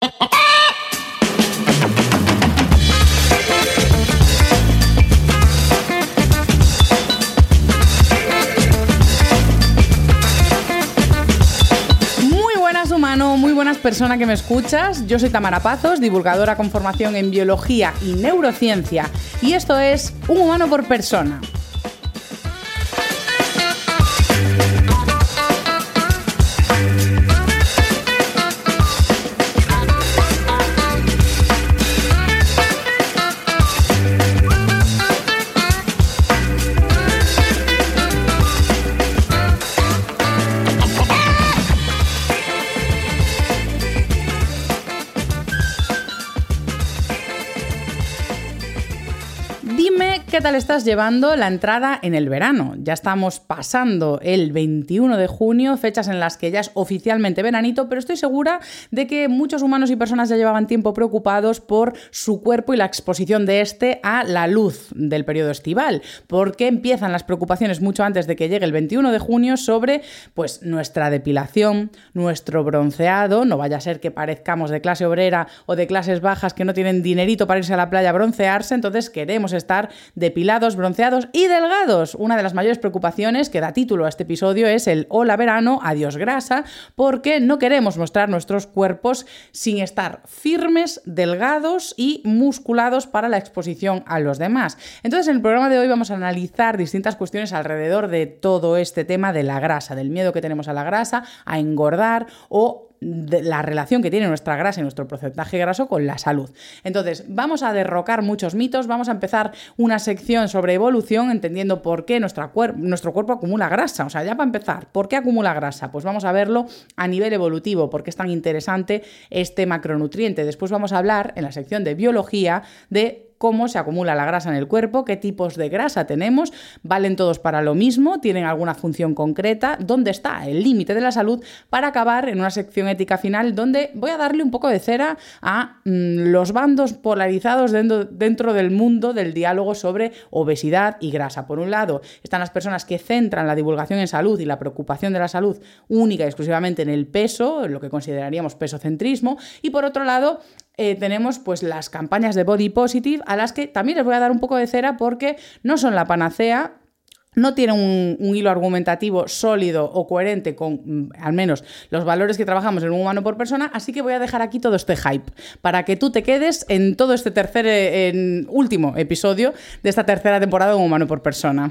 Muy buenas humano, muy buenas persona que me escuchas. Yo soy Tamara Pazos, divulgadora con formación en biología y neurociencia. Y esto es Un humano por persona. Qué tal estás llevando la entrada en el verano. Ya estamos pasando el 21 de junio, fechas en las que ya es oficialmente veranito, pero estoy segura de que muchos humanos y personas ya llevaban tiempo preocupados por su cuerpo y la exposición de este a la luz del periodo estival, porque empiezan las preocupaciones mucho antes de que llegue el 21 de junio sobre pues nuestra depilación, nuestro bronceado, no vaya a ser que parezcamos de clase obrera o de clases bajas que no tienen dinerito para irse a la playa a broncearse, entonces queremos estar depilados, bronceados y delgados. Una de las mayores preocupaciones que da título a este episodio es el hola verano, adiós grasa, porque no queremos mostrar nuestros cuerpos sin estar firmes, delgados y musculados para la exposición a los demás. Entonces, en el programa de hoy vamos a analizar distintas cuestiones alrededor de todo este tema de la grasa, del miedo que tenemos a la grasa, a engordar o la relación que tiene nuestra grasa y nuestro porcentaje graso con la salud. Entonces, vamos a derrocar muchos mitos, vamos a empezar una sección sobre evolución, entendiendo por qué nuestro cuerpo acumula grasa. O sea, ya para empezar, ¿por qué acumula grasa? Pues vamos a verlo a nivel evolutivo, por qué es tan interesante este macronutriente. Después vamos a hablar en la sección de biología de cómo se acumula la grasa en el cuerpo, qué tipos de grasa tenemos, valen todos para lo mismo, tienen alguna función concreta, dónde está el límite de la salud, para acabar en una sección ética final donde voy a darle un poco de cera a mm, los bandos polarizados dentro, del mundo del diálogo sobre obesidad y grasa. Por un lado, están las personas que centran la divulgación en salud y la preocupación de la salud única y exclusivamente en el peso, lo que consideraríamos pesocentrismo, y por otro lado, eh, tenemos pues las campañas de body positive a las que también les voy a dar un poco de cera porque no son la panacea, no tienen un, hilo argumentativo sólido o coherente con mm, al menos los valores que trabajamos en un humano por persona, así que voy a dejar aquí todo este hype para que tú te quedes en todo este tercer, eh, último episodio de esta tercera temporada de un humano por persona.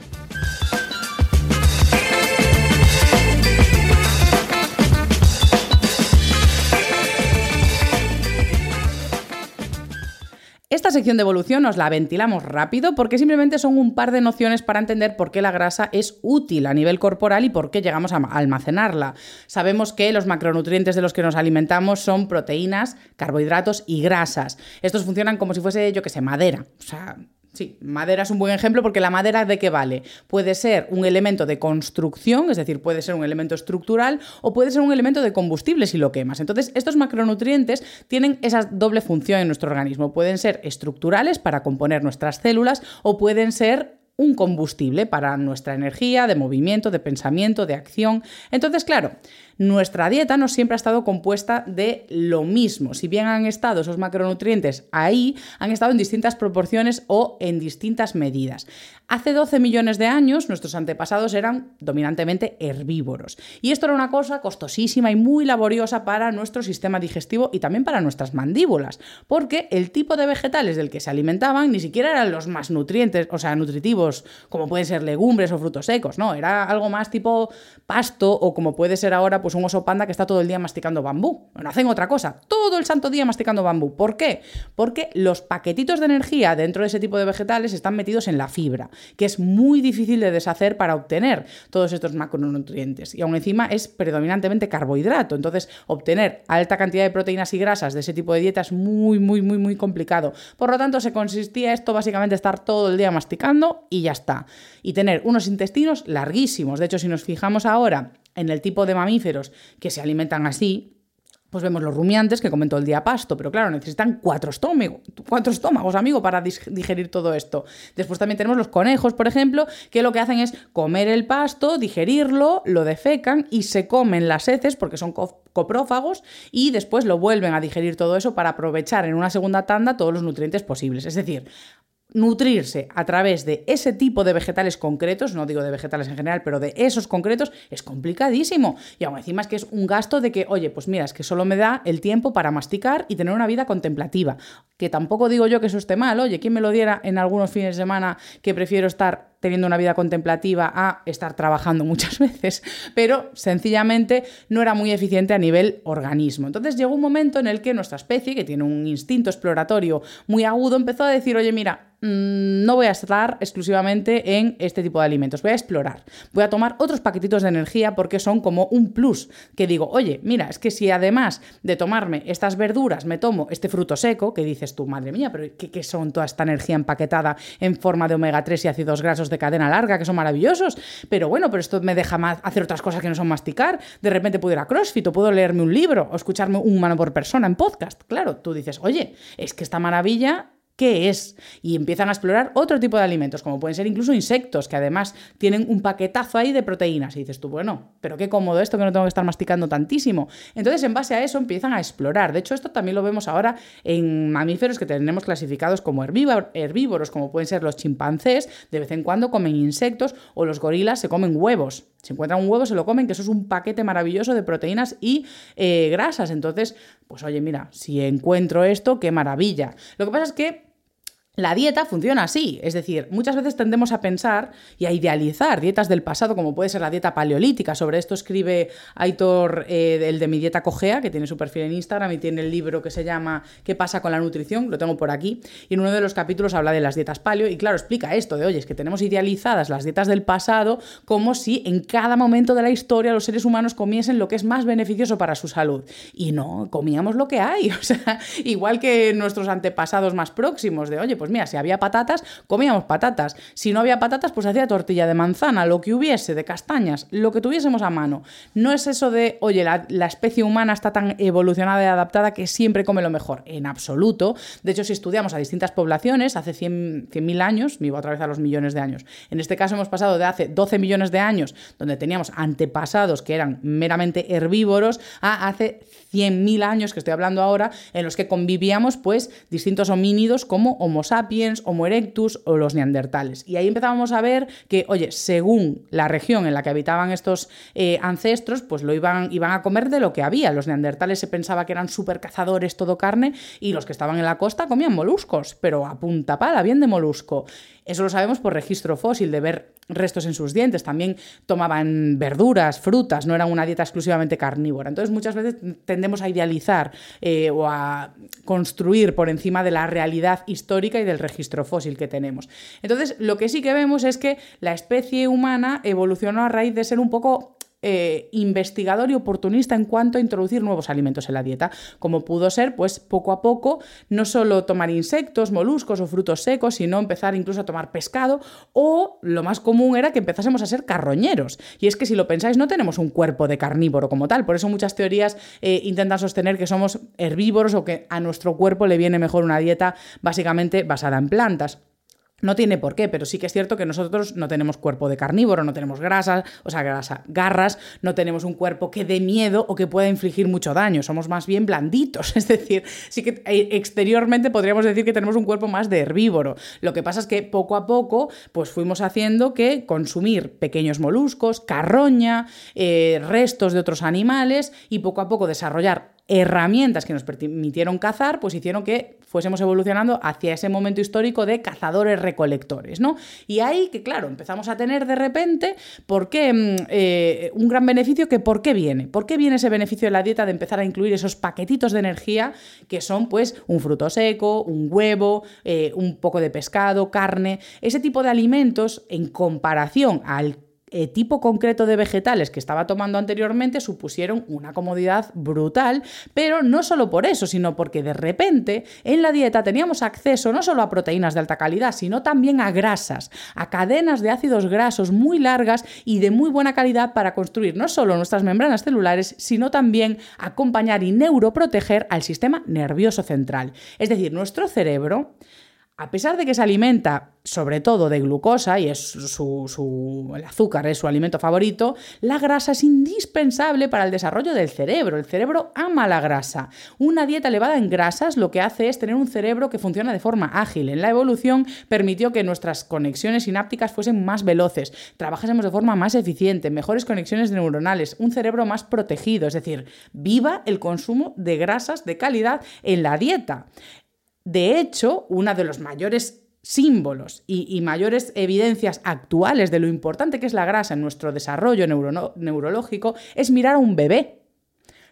Esta sección de evolución os la ventilamos rápido porque simplemente son un par de nociones para entender por qué la grasa es útil a nivel corporal y por qué llegamos a almacenarla. Sabemos que los macronutrientes de los que nos alimentamos son proteínas, carbohidratos y grasas. Estos funcionan como si fuese, yo que sé, madera. O sea, Sí, madera es un buen ejemplo porque la madera de qué vale? Puede ser un elemento de construcción, es decir, puede ser un elemento estructural o puede ser un elemento de combustible si lo quemas. Entonces, estos macronutrientes tienen esa doble función en nuestro organismo. Pueden ser estructurales para componer nuestras células o pueden ser un combustible para nuestra energía de movimiento, de pensamiento, de acción. Entonces, claro, nuestra dieta no siempre ha estado compuesta de lo mismo. Si bien han estado esos macronutrientes ahí, han estado en distintas proporciones o en distintas medidas. Hace 12 millones de años nuestros antepasados eran dominantemente herbívoros. Y esto era una cosa costosísima y muy laboriosa para nuestro sistema digestivo y también para nuestras mandíbulas, porque el tipo de vegetales del que se alimentaban ni siquiera eran los más nutrientes, o sea, nutritivos, como pueden ser legumbres o frutos secos, no, era algo más tipo pasto o como puede ser ahora pues un oso panda que está todo el día masticando bambú. No hacen otra cosa, todo el santo día masticando bambú. ¿Por qué? Porque los paquetitos de energía dentro de ese tipo de vegetales están metidos en la fibra, que es muy difícil de deshacer para obtener todos estos macronutrientes. Y aún encima es predominantemente carbohidrato. Entonces, obtener alta cantidad de proteínas y grasas de ese tipo de dieta es muy, muy, muy, muy complicado. Por lo tanto, se consistía esto básicamente estar todo el día masticando y ya está. Y tener unos intestinos larguísimos. De hecho, si nos fijamos ahora en el tipo de mamíferos que se alimentan así, pues vemos los rumiantes que comen todo el día pasto, pero claro, necesitan cuatro estómagos, cuatro estómagos, amigo, para digerir todo esto. Después también tenemos los conejos, por ejemplo, que lo que hacen es comer el pasto, digerirlo, lo defecan y se comen las heces porque son coprófagos y después lo vuelven a digerir todo eso para aprovechar en una segunda tanda todos los nutrientes posibles. Es decir, nutrirse a través de ese tipo de vegetales concretos, no digo de vegetales en general, pero de esos concretos, es complicadísimo. Y aún encima es que es un gasto de que, oye, pues mira, es que solo me da el tiempo para masticar y tener una vida contemplativa. Que tampoco digo yo que eso esté mal, oye, ¿quién me lo diera en algunos fines de semana que prefiero estar teniendo una vida contemplativa a estar trabajando muchas veces, pero sencillamente no era muy eficiente a nivel organismo. Entonces llegó un momento en el que nuestra especie, que tiene un instinto exploratorio muy agudo, empezó a decir, oye, mira, mm, no voy a estar exclusivamente en este tipo de alimentos, voy a explorar, voy a tomar otros paquetitos de energía porque son como un plus, que digo, oye, mira, es que si además de tomarme estas verduras me tomo este fruto seco, que dices tú, madre mía, pero ¿qué, qué son toda esta energía empaquetada en forma de omega 3 y ácidos grasos de cadena larga que son maravillosos, pero bueno, pero esto me deja más hacer otras cosas que no son masticar. De repente puedo ir a CrossFit o puedo leerme un libro o escucharme un humano por persona en podcast. Claro, tú dices, oye, es que esta maravilla qué es y empiezan a explorar otro tipo de alimentos, como pueden ser incluso insectos, que además tienen un paquetazo ahí de proteínas. Y dices tú, bueno, pero qué cómodo esto que no tengo que estar masticando tantísimo. Entonces, en base a eso empiezan a explorar. De hecho, esto también lo vemos ahora en mamíferos que tenemos clasificados como herbívoros, como pueden ser los chimpancés, de vez en cuando comen insectos, o los gorilas se comen huevos. Si encuentran un huevo, se lo comen, que eso es un paquete maravilloso de proteínas y eh, grasas. Entonces, pues oye, mira, si encuentro esto, qué maravilla. Lo que pasa es que la dieta funciona así, es decir, muchas veces tendemos a pensar y a idealizar dietas del pasado, como puede ser la dieta paleolítica. Sobre esto escribe Aitor, eh, el de mi dieta cogea, que tiene su perfil en Instagram y tiene el libro que se llama ¿Qué pasa con la nutrición? Lo tengo por aquí. Y en uno de los capítulos habla de las dietas paleo y claro, explica esto de, oye, es que tenemos idealizadas las dietas del pasado como si en cada momento de la historia los seres humanos comiesen lo que es más beneficioso para su salud. Y no, comíamos lo que hay. O sea, igual que nuestros antepasados más próximos, de, oye, pues pues mira, si había patatas, comíamos patatas. Si no había patatas, pues hacía tortilla de manzana, lo que hubiese, de castañas, lo que tuviésemos a mano. No es eso de, oye, la, especie humana está tan evolucionada y adaptada que siempre come lo mejor. En absoluto. De hecho, si estudiamos a distintas poblaciones, hace 100.000 100 años, me iba otra vez a los millones de años. En este caso hemos pasado de hace 12 millones de años, donde teníamos antepasados que eran meramente herbívoros, a hace 100.000 años, que estoy hablando ahora, en los que convivíamos pues distintos homínidos como Homo sapiens, Homo erectus o los neandertales. Y ahí empezábamos a ver que, oye, según la región en la que habitaban estos eh, ancestros, pues lo iban, iban a comer de lo que había. Los neandertales se pensaba que eran súper cazadores, todo carne, y los que estaban en la costa comían moluscos, pero a punta pala, bien de molusco. Eso lo sabemos por registro fósil, de ver restos en sus dientes. También tomaban verduras, frutas, no eran una dieta exclusivamente carnívora. Entonces muchas veces tendemos a idealizar eh, o a construir por encima de la realidad histórica y del registro fósil que tenemos. Entonces lo que sí que vemos es que la especie humana evolucionó a raíz de ser un poco eh, investigador y oportunista en cuanto a introducir nuevos alimentos en la dieta, como pudo ser, pues poco a poco, no solo tomar insectos, moluscos o frutos secos, sino empezar incluso a tomar pescado, o lo más común era que empezásemos a ser carroñeros. Y es que si lo pensáis, no tenemos un cuerpo de carnívoro como tal, por eso muchas teorías eh, intentan sostener que somos herbívoros o que a nuestro cuerpo le viene mejor una dieta básicamente basada en plantas. No tiene por qué, pero sí que es cierto que nosotros no tenemos cuerpo de carnívoro, no tenemos grasas, o sea, grasa, garras, no tenemos un cuerpo que dé miedo o que pueda infligir mucho daño, somos más bien blanditos, es decir, sí que eh, exteriormente podríamos decir que tenemos un cuerpo más de herbívoro. Lo que pasa es que poco a poco pues fuimos haciendo que consumir pequeños moluscos, carroña, eh, restos de otros animales y poco a poco desarrollar herramientas que nos permitieron cazar, pues hicieron que fuésemos evolucionando hacia ese momento histórico de cazadores-recolectores, ¿no? Y ahí que, claro, empezamos a tener de repente, ¿por qué? Mm, eh, un gran beneficio que ¿por qué viene? ¿Por qué viene ese beneficio de la dieta de empezar a incluir esos paquetitos de energía que son, pues, un fruto seco, un huevo, eh, un poco de pescado, carne, ese tipo de alimentos en comparación al eh, tipo concreto de vegetales que estaba tomando anteriormente supusieron una comodidad brutal, pero no solo por eso, sino porque de repente en la dieta teníamos acceso no solo a proteínas de alta calidad, sino también a grasas, a cadenas de ácidos grasos muy largas y de muy buena calidad para construir no solo nuestras membranas celulares, sino también acompañar y neuroproteger al sistema nervioso central. Es decir, nuestro cerebro a pesar de que se alimenta sobre todo de glucosa y es su, el azúcar es su alimento favorito, la grasa es indispensable para el desarrollo del cerebro. El cerebro ama la grasa. Una dieta elevada en grasas lo que hace es tener un cerebro que funciona de forma ágil. En la evolución permitió que nuestras conexiones sinápticas fuesen más veloces, trabajásemos de forma más eficiente, mejores conexiones neuronales, un cerebro más protegido, es decir, viva el consumo de grasas de calidad en la dieta. De hecho, uno de los mayores símbolos y, mayores evidencias actuales de lo importante que es la grasa en nuestro desarrollo neurológico es mirar a un bebé.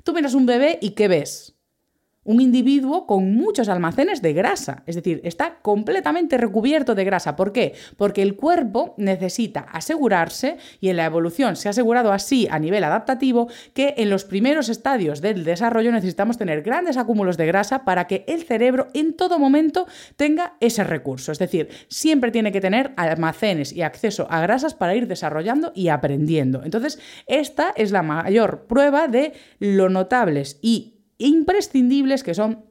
Tú miras un bebé y ¿qué ves? Un individuo con muchos almacenes de grasa, es decir, está completamente recubierto de grasa. ¿Por qué? Porque el cuerpo necesita asegurarse, y en la evolución se ha asegurado así a nivel adaptativo, que en los primeros estadios del desarrollo necesitamos tener grandes acúmulos de grasa para que el cerebro en todo momento tenga ese recurso. Es decir, siempre tiene que tener almacenes y acceso a grasas para ir desarrollando y aprendiendo. Entonces, esta es la mayor prueba de lo notables y imprescindibles que son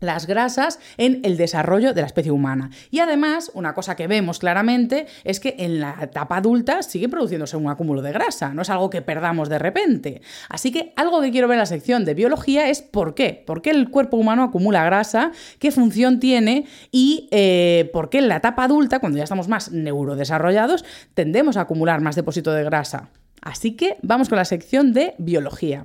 las grasas en el desarrollo de la especie humana. Y además, una cosa que vemos claramente es que en la etapa adulta sigue produciéndose un acúmulo de grasa, no es algo que perdamos de repente. Así que algo que quiero ver en la sección de biología es por qué, por qué el cuerpo humano acumula grasa, qué función tiene y eh, por qué en la etapa adulta, cuando ya estamos más neurodesarrollados, tendemos a acumular más depósito de grasa. Así que vamos con la sección de biología.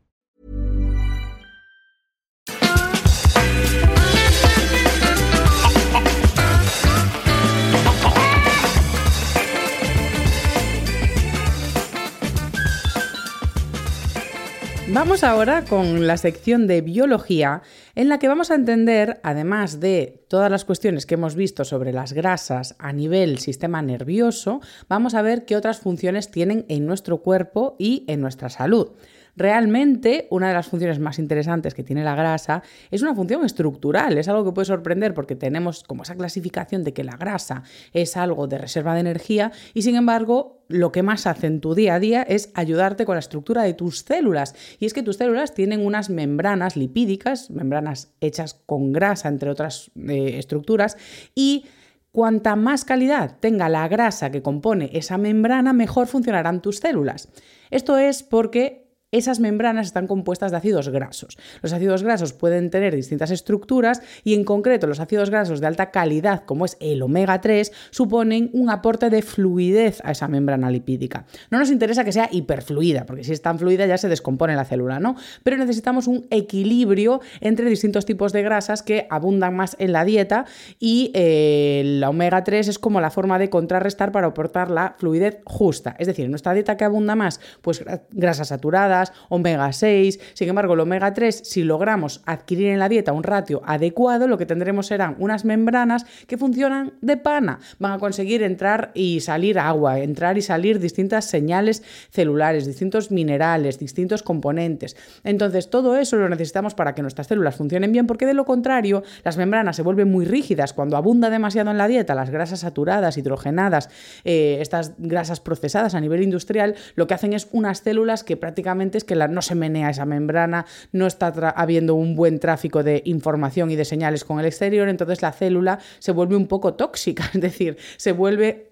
Vamos ahora con la sección de biología en la que vamos a entender, además de todas las cuestiones que hemos visto sobre las grasas a nivel sistema nervioso, vamos a ver qué otras funciones tienen en nuestro cuerpo y en nuestra salud. Realmente, una de las funciones más interesantes que tiene la grasa es una función estructural. Es algo que puede sorprender porque tenemos como esa clasificación de que la grasa es algo de reserva de energía y sin embargo lo que más hace en tu día a día es ayudarte con la estructura de tus células. Y es que tus células tienen unas membranas lipídicas, membranas hechas con grasa, entre otras eh, estructuras, y cuanta más calidad tenga la grasa que compone esa membrana, mejor funcionarán tus células. Esto es porque esas membranas están compuestas de ácidos grasos. Los ácidos grasos pueden tener distintas estructuras y en concreto los ácidos grasos de alta calidad, como es el omega 3, suponen un aporte de fluidez a esa membrana lipídica. No nos interesa que sea hiperfluida, porque si es tan fluida ya se descompone la célula, ¿no? Pero necesitamos un equilibrio entre distintos tipos de grasas que abundan más en la dieta y eh, la omega 3 es como la forma de contrarrestar para aportar la fluidez justa. Es decir, en nuestra dieta que abunda más, pues grasas saturadas, omega 6. Sin embargo, el omega 3, si logramos adquirir en la dieta un ratio adecuado, lo que tendremos serán unas membranas que funcionan de pana. Van a conseguir entrar y salir agua, entrar y salir distintas señales celulares, distintos minerales, distintos componentes. Entonces, todo eso lo necesitamos para que nuestras células funcionen bien, porque de lo contrario, las membranas se vuelven muy rígidas cuando abunda demasiado en la dieta las grasas saturadas, hidrogenadas, eh, estas grasas procesadas a nivel industrial, lo que hacen es unas células que prácticamente es que la, no se menea esa membrana, no está habiendo un buen tráfico de información y de señales con el exterior, entonces la célula se vuelve un poco tóxica, es decir, se vuelve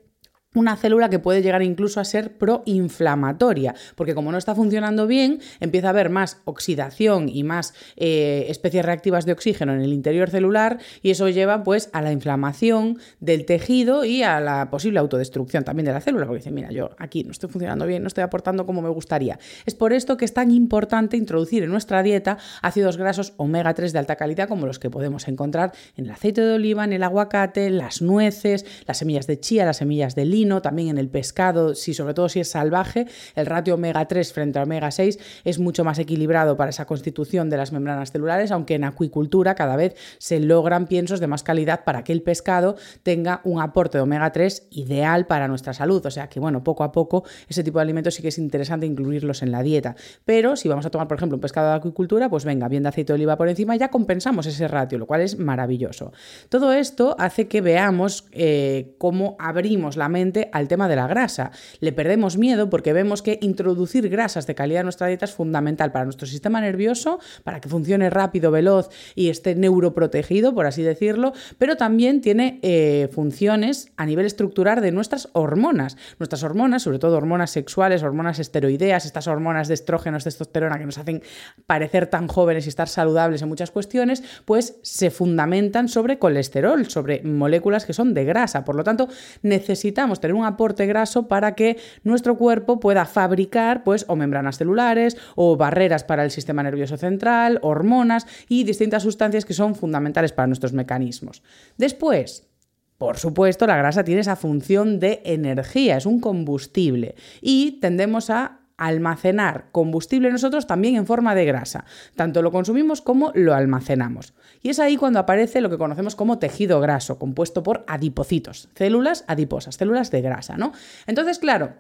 una célula que puede llegar incluso a ser proinflamatoria, porque como no está funcionando bien, empieza a haber más oxidación y más eh, especies reactivas de oxígeno en el interior celular y eso lleva pues a la inflamación del tejido y a la posible autodestrucción también de la célula, porque dice, mira, yo aquí no estoy funcionando bien, no estoy aportando como me gustaría. Es por esto que es tan importante introducir en nuestra dieta ácidos grasos omega 3 de alta calidad como los que podemos encontrar en el aceite de oliva, en el aguacate, las nueces, las semillas de chía, las semillas de lino, también en el pescado, si, sobre todo si es salvaje, el ratio omega 3 frente a omega 6 es mucho más equilibrado para esa constitución de las membranas celulares, aunque en acuicultura cada vez se logran piensos de más calidad para que el pescado tenga un aporte de omega 3 ideal para nuestra salud. O sea que, bueno, poco a poco ese tipo de alimentos sí que es interesante incluirlos en la dieta. Pero si vamos a tomar, por ejemplo, un pescado de acuicultura, pues venga, bien de aceite de oliva por encima, ya compensamos ese ratio, lo cual es maravilloso. Todo esto hace que veamos eh, cómo abrimos la mente al tema de la grasa. Le perdemos miedo porque vemos que introducir grasas de calidad en nuestra dieta es fundamental para nuestro sistema nervioso, para que funcione rápido, veloz y esté neuroprotegido, por así decirlo, pero también tiene eh, funciones a nivel estructural de nuestras hormonas. Nuestras hormonas, sobre todo hormonas sexuales, hormonas esteroideas, estas hormonas de estrógenos, testosterona que nos hacen parecer tan jóvenes y estar saludables en muchas cuestiones, pues se fundamentan sobre colesterol, sobre moléculas que son de grasa. Por lo tanto, necesitamos tener un aporte graso para que nuestro cuerpo pueda fabricar pues o membranas celulares o barreras para el sistema nervioso central, hormonas y distintas sustancias que son fundamentales para nuestros mecanismos. Después, por supuesto, la grasa tiene esa función de energía, es un combustible y tendemos a almacenar combustible nosotros también en forma de grasa. Tanto lo consumimos como lo almacenamos. Y es ahí cuando aparece lo que conocemos como tejido graso, compuesto por adipocitos, células adiposas, células de grasa, ¿no? Entonces, claro,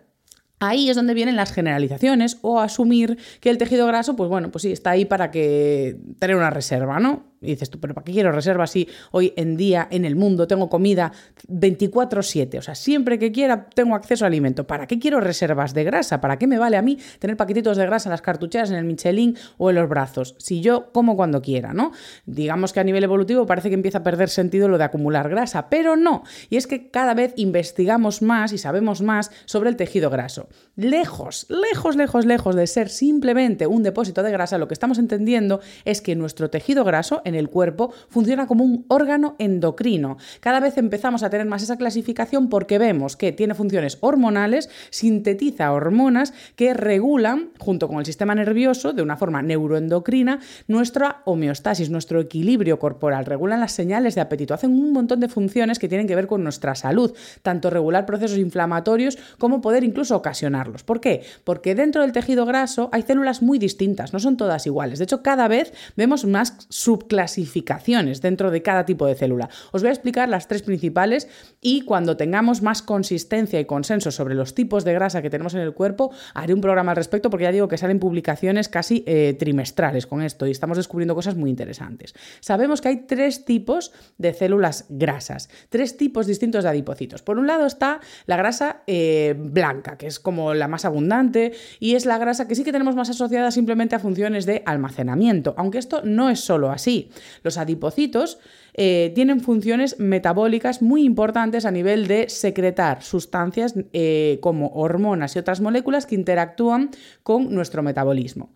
Ahí es donde vienen las generalizaciones o asumir que el tejido graso, pues bueno, pues sí, está ahí para que tener una reserva, ¿no? Y dices tú, pero ¿para qué quiero reservas si hoy en día en el mundo tengo comida 24/7? O sea, siempre que quiera tengo acceso a alimento. ¿Para qué quiero reservas de grasa? ¿Para qué me vale a mí tener paquetitos de grasa en las cartucheras, en el Michelin o en los brazos? Si yo como cuando quiera, ¿no? Digamos que a nivel evolutivo parece que empieza a perder sentido lo de acumular grasa, pero no. Y es que cada vez investigamos más y sabemos más sobre el tejido graso. Lejos, lejos, lejos, lejos de ser simplemente un depósito de grasa, lo que estamos entendiendo es que nuestro tejido graso en el cuerpo funciona como un órgano endocrino. Cada vez empezamos a tener más esa clasificación porque vemos que tiene funciones hormonales, sintetiza hormonas que regulan, junto con el sistema nervioso, de una forma neuroendocrina, nuestra homeostasis, nuestro equilibrio corporal, regulan las señales de apetito, hacen un montón de funciones que tienen que ver con nuestra salud, tanto regular procesos inflamatorios como poder incluso ocasionarlos. ¿Por qué? Porque dentro del tejido graso hay células muy distintas, no son todas iguales. De hecho, cada vez vemos más subclasificaciones clasificaciones dentro de cada tipo de célula. Os voy a explicar las tres principales y cuando tengamos más consistencia y consenso sobre los tipos de grasa que tenemos en el cuerpo, haré un programa al respecto porque ya digo que salen publicaciones casi eh, trimestrales con esto y estamos descubriendo cosas muy interesantes. Sabemos que hay tres tipos de células grasas, tres tipos distintos de adipocitos. Por un lado está la grasa eh, blanca, que es como la más abundante y es la grasa que sí que tenemos más asociada simplemente a funciones de almacenamiento, aunque esto no es solo así. Los adipocitos eh, tienen funciones metabólicas muy importantes a nivel de secretar sustancias eh, como hormonas y otras moléculas que interactúan con nuestro metabolismo.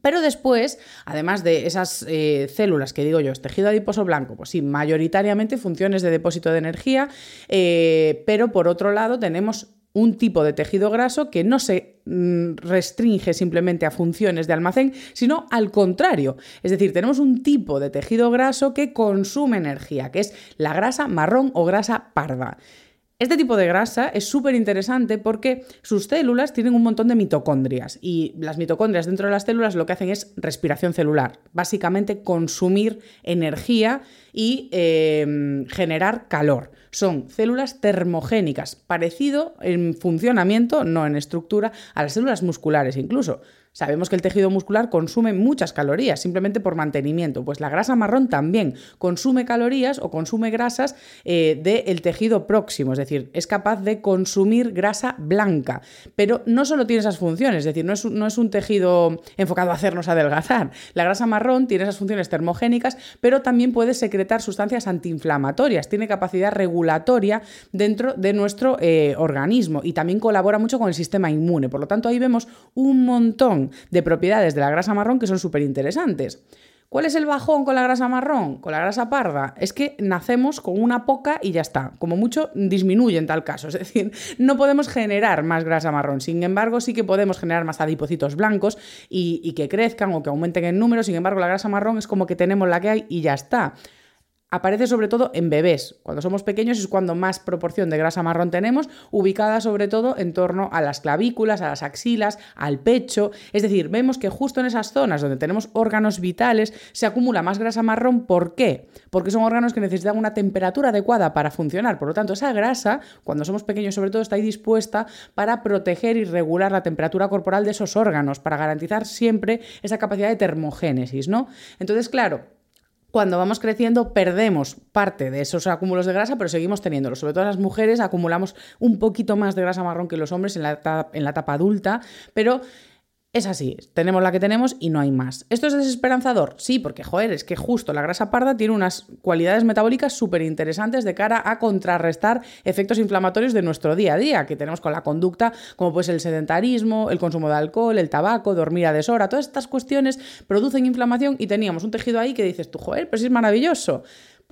Pero después, además de esas eh, células que digo yo, es tejido adiposo blanco, pues sí, mayoritariamente funciones de depósito de energía, pero por otro lado tenemos un tipo de tejido graso que no se mm, restringe simplemente a funciones de almacén, sino al contrario. Es decir, tenemos un tipo de tejido graso que consume energía, que es la grasa marrón o grasa parda. Este tipo de grasa es súper interesante porque sus células tienen un montón de mitocondrias y las mitocondrias dentro de las células lo que hacen es respiración celular, básicamente consumir energía y eh, generar calor. Son células termogénicas, parecido en funcionamiento, no en estructura, a las células musculares incluso. Sabemos que el tejido muscular consume muchas calorías simplemente por mantenimiento. Pues la grasa marrón también consume calorías o consume grasas eh, del tejido próximo, es decir, es capaz de consumir grasa blanca. Pero no solo tiene esas funciones, es decir, no es, un tejido enfocado a hacernos adelgazar. La grasa marrón tiene esas funciones termogénicas, pero también puede secretar sustancias antiinflamatorias, tiene capacidad regulatoria dentro de nuestro eh, organismo y también colabora mucho con el sistema inmune. Por lo tanto, ahí vemos un montón de propiedades de la grasa marrón que son súper interesantes. ¿Cuál es el bajón con la grasa marrón? Con la grasa parda. Es que nacemos con una poca y ya está. Como mucho disminuye en tal caso. Es decir, no podemos generar más grasa marrón. Sin embargo, sí que podemos generar más adipocitos blancos y, y que crezcan o que aumenten en número. Sin embargo, la grasa marrón es como que tenemos la que hay y ya está aparece sobre todo en bebés. Cuando somos pequeños es cuando más proporción de grasa marrón tenemos, ubicada sobre todo en torno a las clavículas, a las axilas, al pecho. Es decir, vemos que justo en esas zonas donde tenemos órganos vitales se acumula más grasa marrón. ¿Por qué? Porque son órganos que necesitan una temperatura adecuada para funcionar. Por lo tanto, esa grasa, cuando somos pequeños sobre todo, está ahí dispuesta para proteger y regular la temperatura corporal de esos órganos, para garantizar siempre esa capacidad de termogénesis, ¿no? Entonces, claro, cuando vamos creciendo perdemos parte de esos acúmulos de grasa, pero seguimos teniéndolos. Sobre todo las mujeres acumulamos un poquito más de grasa marrón que los hombres en la, en la etapa adulta, pero es así, tenemos la que tenemos y no hay más. ¿Esto es desesperanzador? Sí, porque, joder, es que justo la grasa parda tiene unas cualidades metabólicas súper interesantes de cara a contrarrestar efectos inflamatorios de nuestro día a día, que tenemos con la conducta, como pues el sedentarismo, el consumo de alcohol, el tabaco, dormir a deshora, todas estas cuestiones producen inflamación y teníamos un tejido ahí que dices tú, joder, sí es maravilloso.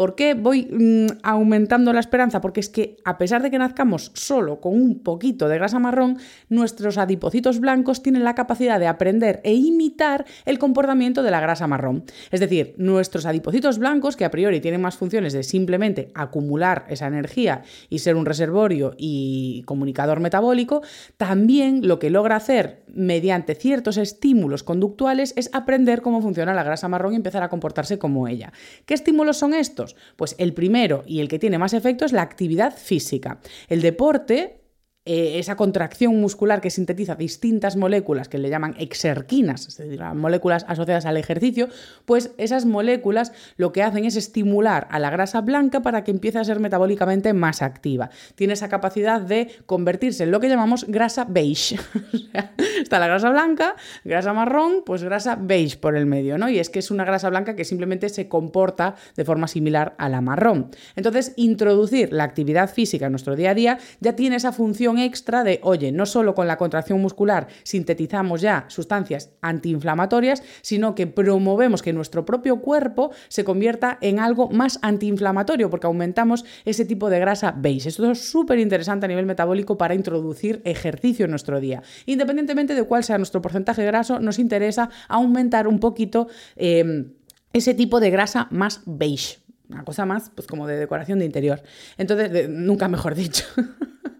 ¿Por qué voy mm, aumentando la esperanza? Porque es que a pesar de que nazcamos solo con un poquito de grasa marrón, nuestros adipocitos blancos tienen la capacidad de aprender e imitar el comportamiento de la grasa marrón. Es decir, nuestros adipocitos blancos, que a priori tienen más funciones de simplemente acumular esa energía y ser un reservorio y comunicador metabólico, también lo que logra hacer mediante ciertos estímulos conductuales es aprender cómo funciona la grasa marrón y empezar a comportarse como ella. ¿Qué estímulos son estos? Pues el primero y el que tiene más efecto es la actividad física. El deporte eh, esa contracción muscular que sintetiza distintas moléculas que le llaman exerquinas, es decir, moléculas asociadas al ejercicio, pues esas moléculas lo que hacen es estimular a la grasa blanca para que empiece a ser metabólicamente más activa. Tiene esa capacidad de convertirse en lo que llamamos grasa beige. está la grasa blanca, grasa marrón, pues grasa beige por el medio, ¿no? Y es que es una grasa blanca que simplemente se comporta de forma similar a la marrón. Entonces, introducir la actividad física en nuestro día a día ya tiene esa función extra de, oye, no solo con la contracción muscular sintetizamos ya sustancias antiinflamatorias, sino que promovemos que nuestro propio cuerpo se convierta en algo más antiinflamatorio, porque aumentamos ese tipo de grasa beige. Esto es súper interesante a nivel metabólico para introducir ejercicio en nuestro día. Independientemente de cuál sea nuestro porcentaje graso, nos interesa aumentar un poquito eh, ese tipo de grasa más beige. Una cosa más, pues como de decoración de interior. Entonces, nunca mejor dicho.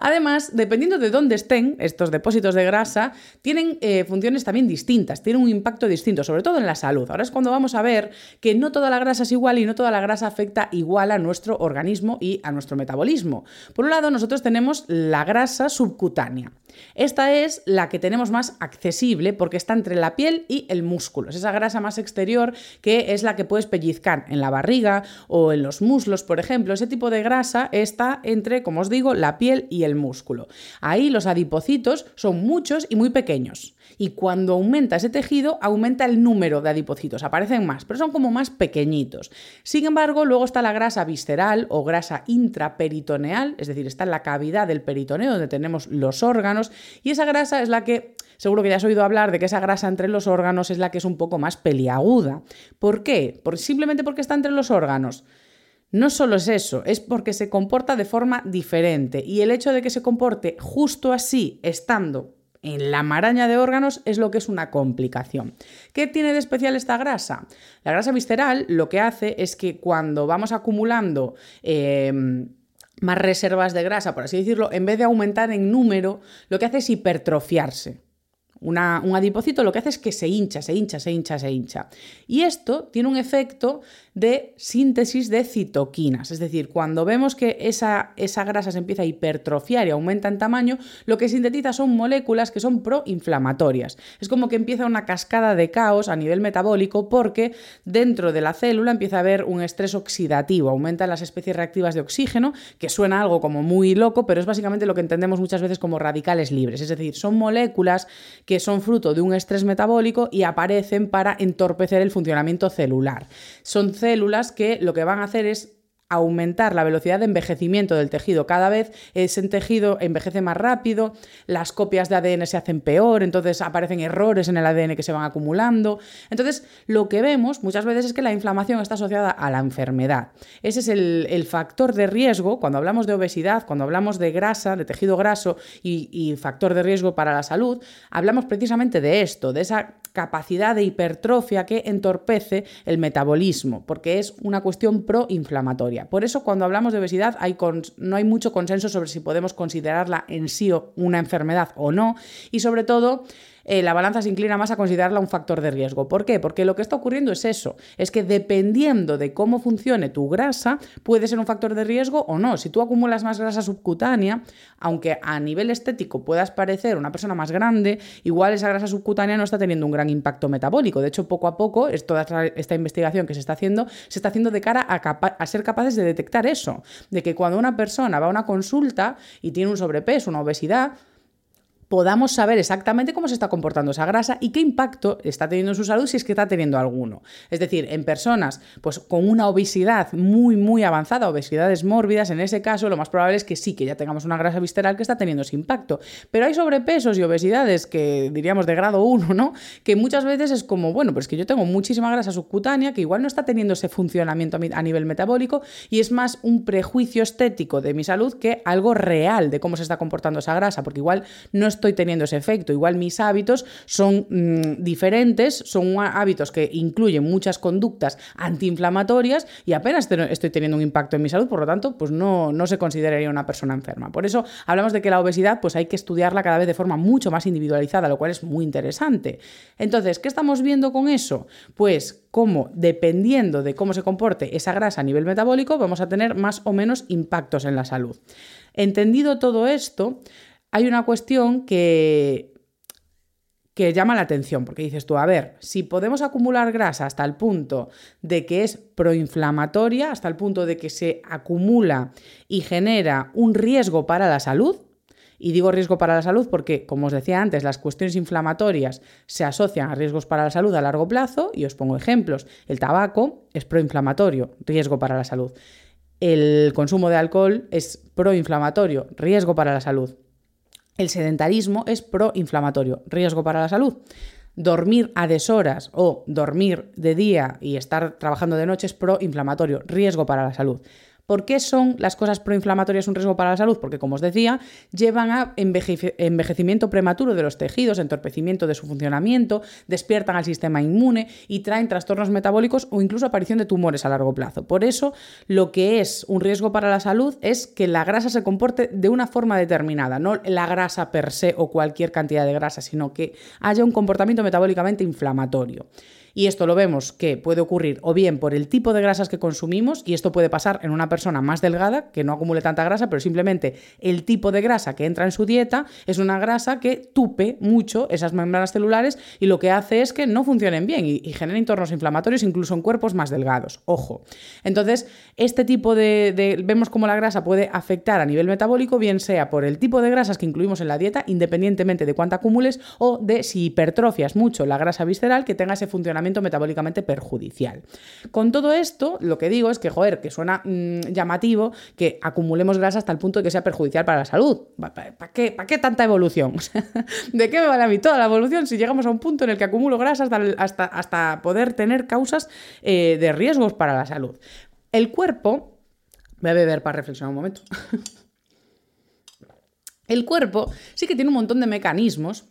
Además, dependiendo de dónde estén estos depósitos de grasa, tienen eh, funciones también distintas, tienen un impacto distinto, sobre todo en la salud. Ahora es cuando vamos a ver que no toda la grasa es igual y no toda la grasa afecta igual a nuestro organismo y a nuestro metabolismo. Por un lado, nosotros tenemos la grasa subcutánea. Esta es la que tenemos más accesible porque está entre la piel y el músculo. Es esa grasa más exterior que es la que puedes pellizcar en la barriga o en los muslos, por ejemplo. Ese tipo de grasa está entre, como os digo, la piel y el músculo. Ahí los adipocitos son muchos y muy pequeños. Y cuando aumenta ese tejido, aumenta el número de adipocitos. Aparecen más, pero son como más pequeñitos. Sin embargo, luego está la grasa visceral o grasa intraperitoneal, es decir, está en la cavidad del peritoneo donde tenemos los órganos. Y esa grasa es la que seguro que ya has oído hablar de que esa grasa entre los órganos es la que es un poco más peliaguda. ¿Por qué? Por, simplemente porque está entre los órganos. No solo es eso, es porque se comporta de forma diferente y el hecho de que se comporte justo así, estando en la maraña de órganos es lo que es una complicación. ¿Qué tiene de especial esta grasa? La grasa visceral lo que hace es que cuando vamos acumulando... Em, más reservas de grasa, por así decirlo, en vez de aumentar en número, lo que hace es hipertrofiarse un adipocito lo que hace es que se hincha, se hincha, se hincha, se hincha. Y esto tiene un efecto de síntesis de citoquinas. Es decir, cuando vemos que esa, esa grasa se empieza a hipertrofiar y aumenta en tamaño, lo que sintetiza son moléculas que son proinflamatorias. Es como que empieza una cascada de caos a nivel metabólico porque dentro de la célula empieza a haber un estrés oxidativo, aumentan las especies reactivas de oxígeno, que suena algo como muy loco, pero es básicamente lo que entendemos muchas veces como radicales libres. Es decir, son moléculas que son fruto de un estrés metabólico y aparecen para entorpecer el funcionamiento celular. Son células que lo que van a hacer es aumentar la velocidad de envejecimiento del tejido. Cada vez ese tejido envejece más rápido, las copias de ADN se hacen peor, entonces aparecen errores en el ADN que se van acumulando. Entonces, lo que vemos muchas veces es que la inflamación está asociada a la enfermedad. Ese es el, factor de riesgo cuando hablamos de obesidad, cuando hablamos de grasa, de tejido graso y factor de riesgo para la salud, hablamos precisamente de esto, de esa capacidad de hipertrofia que entorpece el metabolismo, porque es una cuestión proinflamatoria. Por eso cuando hablamos de obesidad no hay mucho consenso sobre si podemos considerarla en sí una enfermedad o no, y sobre todo eh, la balanza se inclina más a considerarla un factor de riesgo. ¿Por qué? Porque lo que está ocurriendo es eso, es que dependiendo de cómo funcione tu grasa, puede ser un factor de riesgo o no. Si tú acumulas más grasa subcutánea, aunque a nivel estético puedas parecer una persona más grande, igual esa grasa subcutánea no está teniendo un gran impacto metabólico. De hecho, poco a poco, es toda esta investigación que se está haciendo, se está haciendo de cara a, a ser capaces de detectar eso, de que cuando una persona va a una consulta y tiene un sobrepeso, una obesidad, podamos saber exactamente cómo se está comportando esa grasa y qué impacto está teniendo en su salud si es que está teniendo alguno. Es decir, en personas pues, con una obesidad muy, muy avanzada, obesidades mórbidas, en ese caso lo más probable es que sí, que ya tengamos una grasa visceral que está teniendo ese impacto. Pero hay sobrepesos y obesidades que diríamos de grado 1, ¿no? Que muchas veces es como, bueno, pues que yo tengo muchísima grasa subcutánea que igual no está teniendo ese funcionamiento a nivel metabólico y es más un prejuicio estético de mi salud que algo real de cómo se está comportando esa grasa, porque igual no es estoy teniendo ese efecto. Igual mis hábitos son mm, diferentes, son hábitos que incluyen muchas conductas antiinflamatorias y apenas estoy teniendo un impacto en mi salud, por lo tanto, pues no, no se consideraría una persona enferma. Por eso hablamos de que la obesidad pues hay que estudiarla cada vez de forma mucho más individualizada, lo cual es muy interesante. Entonces, ¿qué estamos viendo con eso? Pues cómo, dependiendo de cómo se comporte esa grasa a nivel metabólico, vamos a tener más o menos impactos en la salud. Entendido todo esto, hay una cuestión que, llama la atención, porque dices tú, a ver, si podemos acumular grasa hasta el punto de que es proinflamatoria, hasta el punto de que se acumula y genera un riesgo para la salud, y digo riesgo para la salud porque, como os decía antes, las cuestiones inflamatorias se asocian a riesgos para la salud a largo plazo, y os pongo ejemplos, el tabaco es proinflamatorio, riesgo para la salud. El consumo de alcohol es proinflamatorio, riesgo para la salud. El sedentarismo es proinflamatorio, riesgo para la salud. Dormir a deshoras o dormir de día y estar trabajando de noche es proinflamatorio, riesgo para la salud. ¿Por qué son las cosas proinflamatorias un riesgo para la salud? Porque, como os decía, llevan a envejecimiento prematuro de los tejidos, entorpecimiento de su funcionamiento, despiertan al sistema inmune y traen trastornos metabólicos o incluso aparición de tumores a largo plazo. Por eso, lo que es un riesgo para la salud es que la grasa se comporte de una forma determinada, no la grasa per se o cualquier cantidad de grasa, sino que haya un comportamiento metabólicamente inflamatorio. Y esto lo vemos que puede ocurrir o bien por el tipo de grasas que consumimos, y esto puede pasar en una persona más delgada, que no acumule tanta grasa, pero simplemente el tipo de grasa que entra en su dieta es una grasa que tupe mucho esas membranas celulares y lo que hace es que no funcionen bien y, y genera entornos inflamatorios incluso en cuerpos más delgados. Ojo. Entonces, este tipo de, vemos cómo la grasa puede afectar a nivel metabólico, bien sea por el tipo de grasas que incluimos en la dieta, independientemente de cuánta acumules, o de si hipertrofias mucho la grasa visceral, que tenga ese funcionamiento metabólicamente perjudicial. Con todo esto, lo que digo es que, joder, que suena mmm, llamativo que acumulemos grasa hasta el punto de que sea perjudicial para la salud. ¿Para qué, ¿Para qué tanta evolución? ¿De qué me vale a mí toda la evolución si llegamos a un punto en el que acumulo grasa hasta, hasta, hasta poder tener causas eh, de riesgos para la salud? El cuerpo... Voy a beber para reflexionar un momento. El cuerpo sí que tiene un montón de mecanismos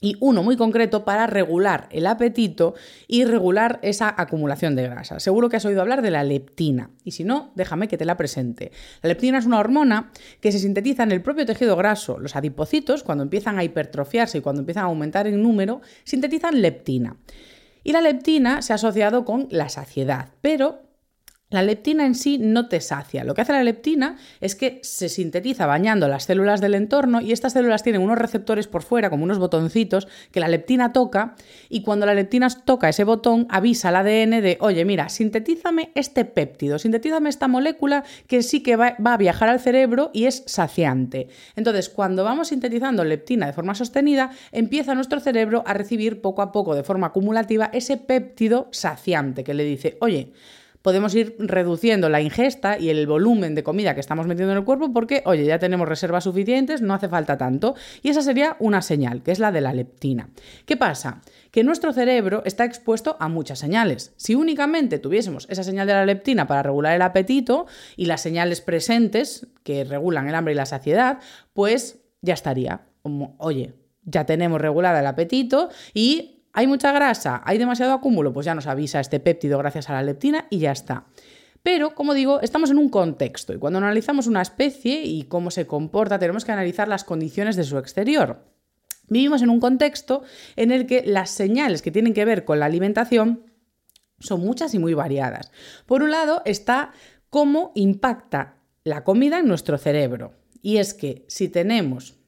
y uno muy concreto para regular el apetito y regular esa acumulación de grasa. Seguro que has oído hablar de la leptina y si no, déjame que te la presente. La leptina es una hormona que se sintetiza en el propio tejido graso. Los adipocitos, cuando empiezan a hipertrofiarse y cuando empiezan a aumentar en número, sintetizan leptina. Y la leptina se ha asociado con la saciedad, pero la leptina en sí no te sacia. Lo que hace la leptina es que se sintetiza bañando las células del entorno y estas células tienen unos receptores por fuera, como unos botoncitos, que la leptina toca y cuando la leptina toca ese botón avisa al ADN de, oye, mira, sintetízame este péptido, sintetízame esta molécula que sí que va, a viajar al cerebro y es saciante. Entonces, cuando vamos sintetizando leptina de forma sostenida, empieza nuestro cerebro a recibir poco a poco, de forma acumulativa, ese péptido saciante que le dice, oye, podemos ir reduciendo la ingesta y el volumen de comida que estamos metiendo en el cuerpo porque, oye, ya tenemos reservas suficientes, no hace falta tanto. Y esa sería una señal, que es la de la leptina. ¿Qué pasa? Que nuestro cerebro está expuesto a muchas señales. Si únicamente tuviésemos esa señal de la leptina para regular el apetito y las señales presentes que regulan el hambre y la saciedad, pues ya estaría. Oye, ya tenemos regulada el apetito y ¿Hay mucha grasa? ¿Hay demasiado acúmulo? Pues ya nos avisa este péptido gracias a la leptina y ya está. Pero, como digo, estamos en un contexto y cuando analizamos una especie y cómo se comporta, tenemos que analizar las condiciones de su exterior. Vivimos en un contexto en el que las señales que tienen que ver con la alimentación son muchas y muy variadas. Por un lado está cómo impacta la comida en nuestro cerebro. Y es que si tenemos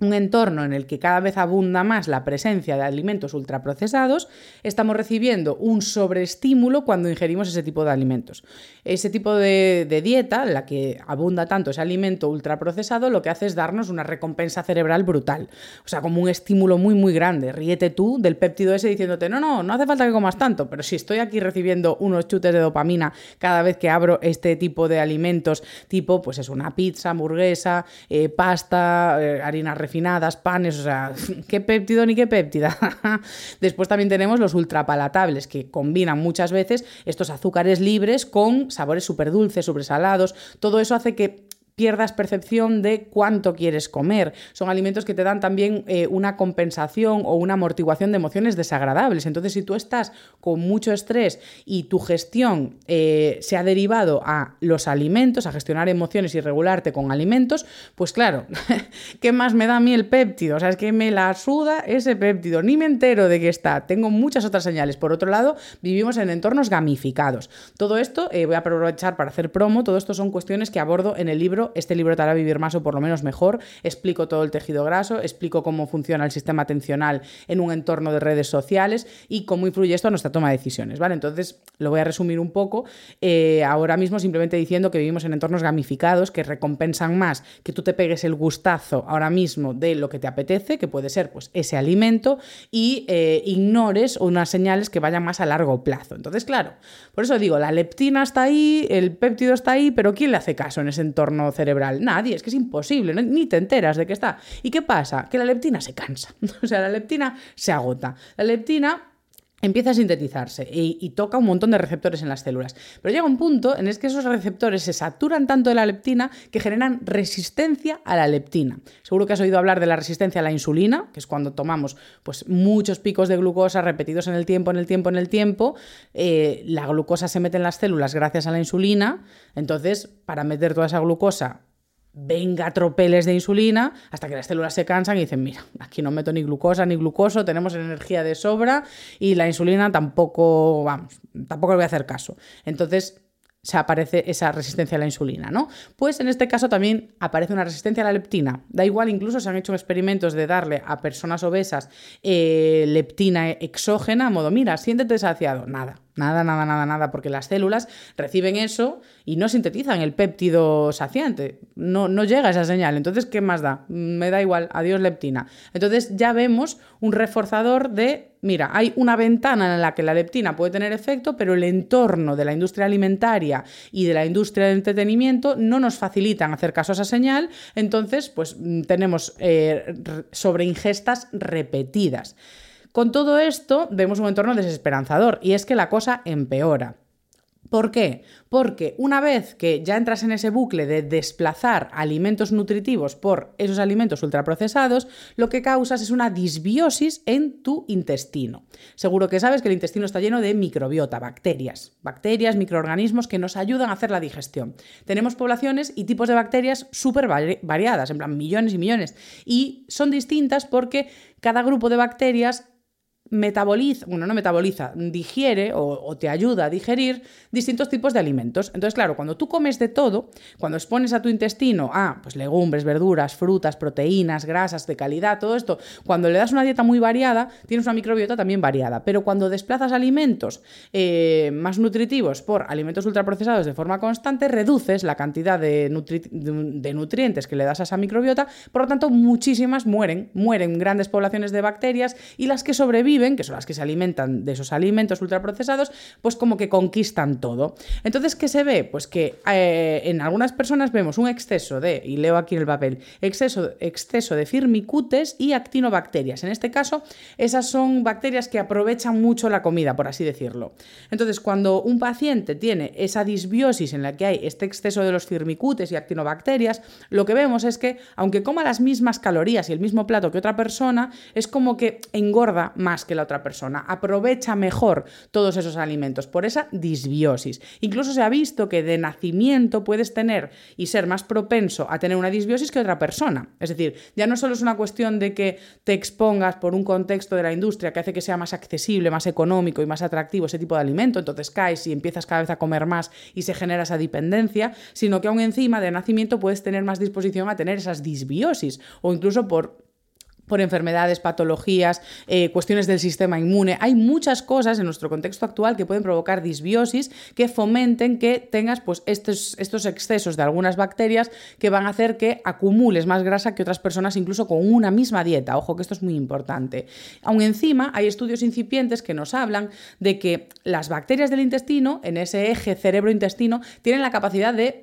un entorno en el que cada vez abunda más la presencia de alimentos ultraprocesados, estamos recibiendo un sobreestímulo cuando ingerimos ese tipo de alimentos. Ese tipo de, dieta, la que abunda tanto ese alimento ultraprocesado, lo que hace es darnos una recompensa cerebral brutal. O sea, como un estímulo muy, muy grande. Ríete tú del péptido ese diciéndote, no, no, no hace falta que comas tanto, pero si estoy aquí recibiendo unos chutes de dopamina cada vez que abro este tipo de alimentos, tipo, pues es una pizza, hamburguesa, eh, pasta, eh, harina refinadas, panes, o sea, qué péptido ni qué péptida. Después también tenemos los ultrapalatables, que combinan muchas veces estos azúcares libres con sabores súper dulces, súper salados. Todo eso hace que pierdas percepción de cuánto quieres comer. Son alimentos que te dan también eh, una compensación o una amortiguación de emociones desagradables. Entonces, si tú estás con mucho estrés y tu gestión eh, se ha derivado a los alimentos, a gestionar emociones y regularte con alimentos, pues claro, ¿qué más me da a mí el péptido? O sea, es que me la suda ese péptido, ni me entero de que está. Tengo muchas otras señales. Por otro lado, vivimos en entornos gamificados. Todo esto, eh, voy a aprovechar para hacer promo, todo esto son cuestiones que abordo en el libro este libro te hará vivir más o por lo menos mejor. Explico todo el tejido graso, explico cómo funciona el sistema atencional en un entorno de redes sociales y cómo influye esto a nuestra toma de decisiones, ¿vale? Entonces, lo voy a resumir un poco. Eh, ahora mismo simplemente diciendo que vivimos en entornos gamificados que recompensan más que tú te pegues el gustazo ahora mismo de lo que te apetece, que puede ser pues ese alimento, y eh, ignores unas señales que vayan más a largo plazo. Entonces, claro, por eso digo, la leptina está ahí, el péptido está ahí, pero ¿quién le hace caso en ese entorno cerebral? Nadie, es que es imposible, ni te enteras de que está. ¿Y qué pasa? Que la leptina se cansa, o sea, la leptina se agota. La leptina empieza a sintetizarse y, toca un montón de receptores en las células. Pero llega un punto en el que esos receptores se saturan tanto de la leptina que generan resistencia a la leptina. Seguro que has oído hablar de la resistencia a la insulina, que es cuando tomamos pues, muchos picos de glucosa repetidos en el tiempo, en el tiempo, en el tiempo. Eh, la glucosa se mete en las células gracias a la insulina. Entonces, para meter toda esa glucosa venga tropeles de insulina hasta que las células se cansan y dicen, mira, aquí no meto ni glucosa ni glucoso, tenemos energía de sobra y la insulina tampoco, vamos, tampoco le voy a hacer caso. Entonces se aparece esa resistencia a la insulina, ¿no? Pues en este caso también aparece una resistencia a la leptina. Da igual, incluso se han hecho experimentos de darle a personas obesas eh, leptina exógena, a modo, mira, siéntete saciado. Nada, Nada, nada, nada, nada, porque las células reciben eso y no sintetizan el péptido saciante. No, no llega esa señal. Entonces, ¿qué más da? Me da igual, adiós leptina. Entonces ya vemos un reforzador de, mira, hay una ventana en la que la leptina puede tener efecto, pero el entorno de la industria alimentaria y de la industria del entretenimiento no nos facilitan hacer caso a esa señal. Entonces, pues mm, tenemos eh, sobreingestas repetidas. Con todo esto vemos un entorno desesperanzador y es que la cosa empeora. ¿Por qué? Porque una vez que ya entras en ese bucle de desplazar alimentos nutritivos por esos alimentos ultraprocesados, lo que causas es una disbiosis en tu intestino. Seguro que sabes que el intestino está lleno de microbiota, bacterias, bacterias, microorganismos que nos ayudan a hacer la digestión. Tenemos poblaciones y tipos de bacterias súper variadas, en plan millones y millones, y son distintas porque cada grupo de bacterias metaboliza, bueno, no metaboliza, digiere o, te ayuda a digerir distintos tipos de alimentos. Entonces, claro, cuando tú comes de todo, cuando expones a tu intestino a pues, legumbres, verduras, frutas, proteínas, grasas de calidad, todo esto, cuando le das una dieta muy variada, tienes una microbiota también variada. Pero cuando desplazas alimentos eh, más nutritivos por alimentos ultraprocesados de forma constante, reduces la cantidad de, de nutrientes que le das a esa microbiota, por lo tanto, muchísimas mueren, mueren grandes poblaciones de bacterias y las que sobreviven que son las que se alimentan de esos alimentos ultraprocesados, pues como que conquistan todo. Entonces, ¿qué se ve? Pues que eh, en algunas personas vemos un exceso de, y leo aquí en el papel, exceso, exceso de firmicutes y actinobacterias. En este caso, esas son bacterias que aprovechan mucho la comida, por así decirlo. Entonces, cuando un paciente tiene esa disbiosis en la que hay este exceso de los firmicutes y actinobacterias, lo que vemos es que, aunque coma las mismas calorías y el mismo plato que otra persona, es como que engorda más que la otra persona, aprovecha mejor todos esos alimentos por esa disbiosis. Incluso se ha visto que de nacimiento puedes tener y ser más propenso a tener una disbiosis que otra persona. Es decir, ya no solo es una cuestión de que te expongas por un contexto de la industria que hace que sea más accesible, más económico y más atractivo ese tipo de alimento, entonces caes y empiezas cada vez a comer más y se genera esa dependencia, sino que aún encima de nacimiento puedes tener más disposición a tener esas disbiosis o incluso por por enfermedades, patologías, eh, cuestiones del sistema inmune. Hay muchas cosas en nuestro contexto actual que pueden provocar disbiosis que fomenten que tengas pues, estos, estos excesos de algunas bacterias que van a hacer que acumules más grasa que otras personas incluso con una misma dieta. Ojo que esto es muy importante. Aún encima hay estudios incipientes que nos hablan de que las bacterias del intestino, en ese eje cerebro-intestino, tienen la capacidad de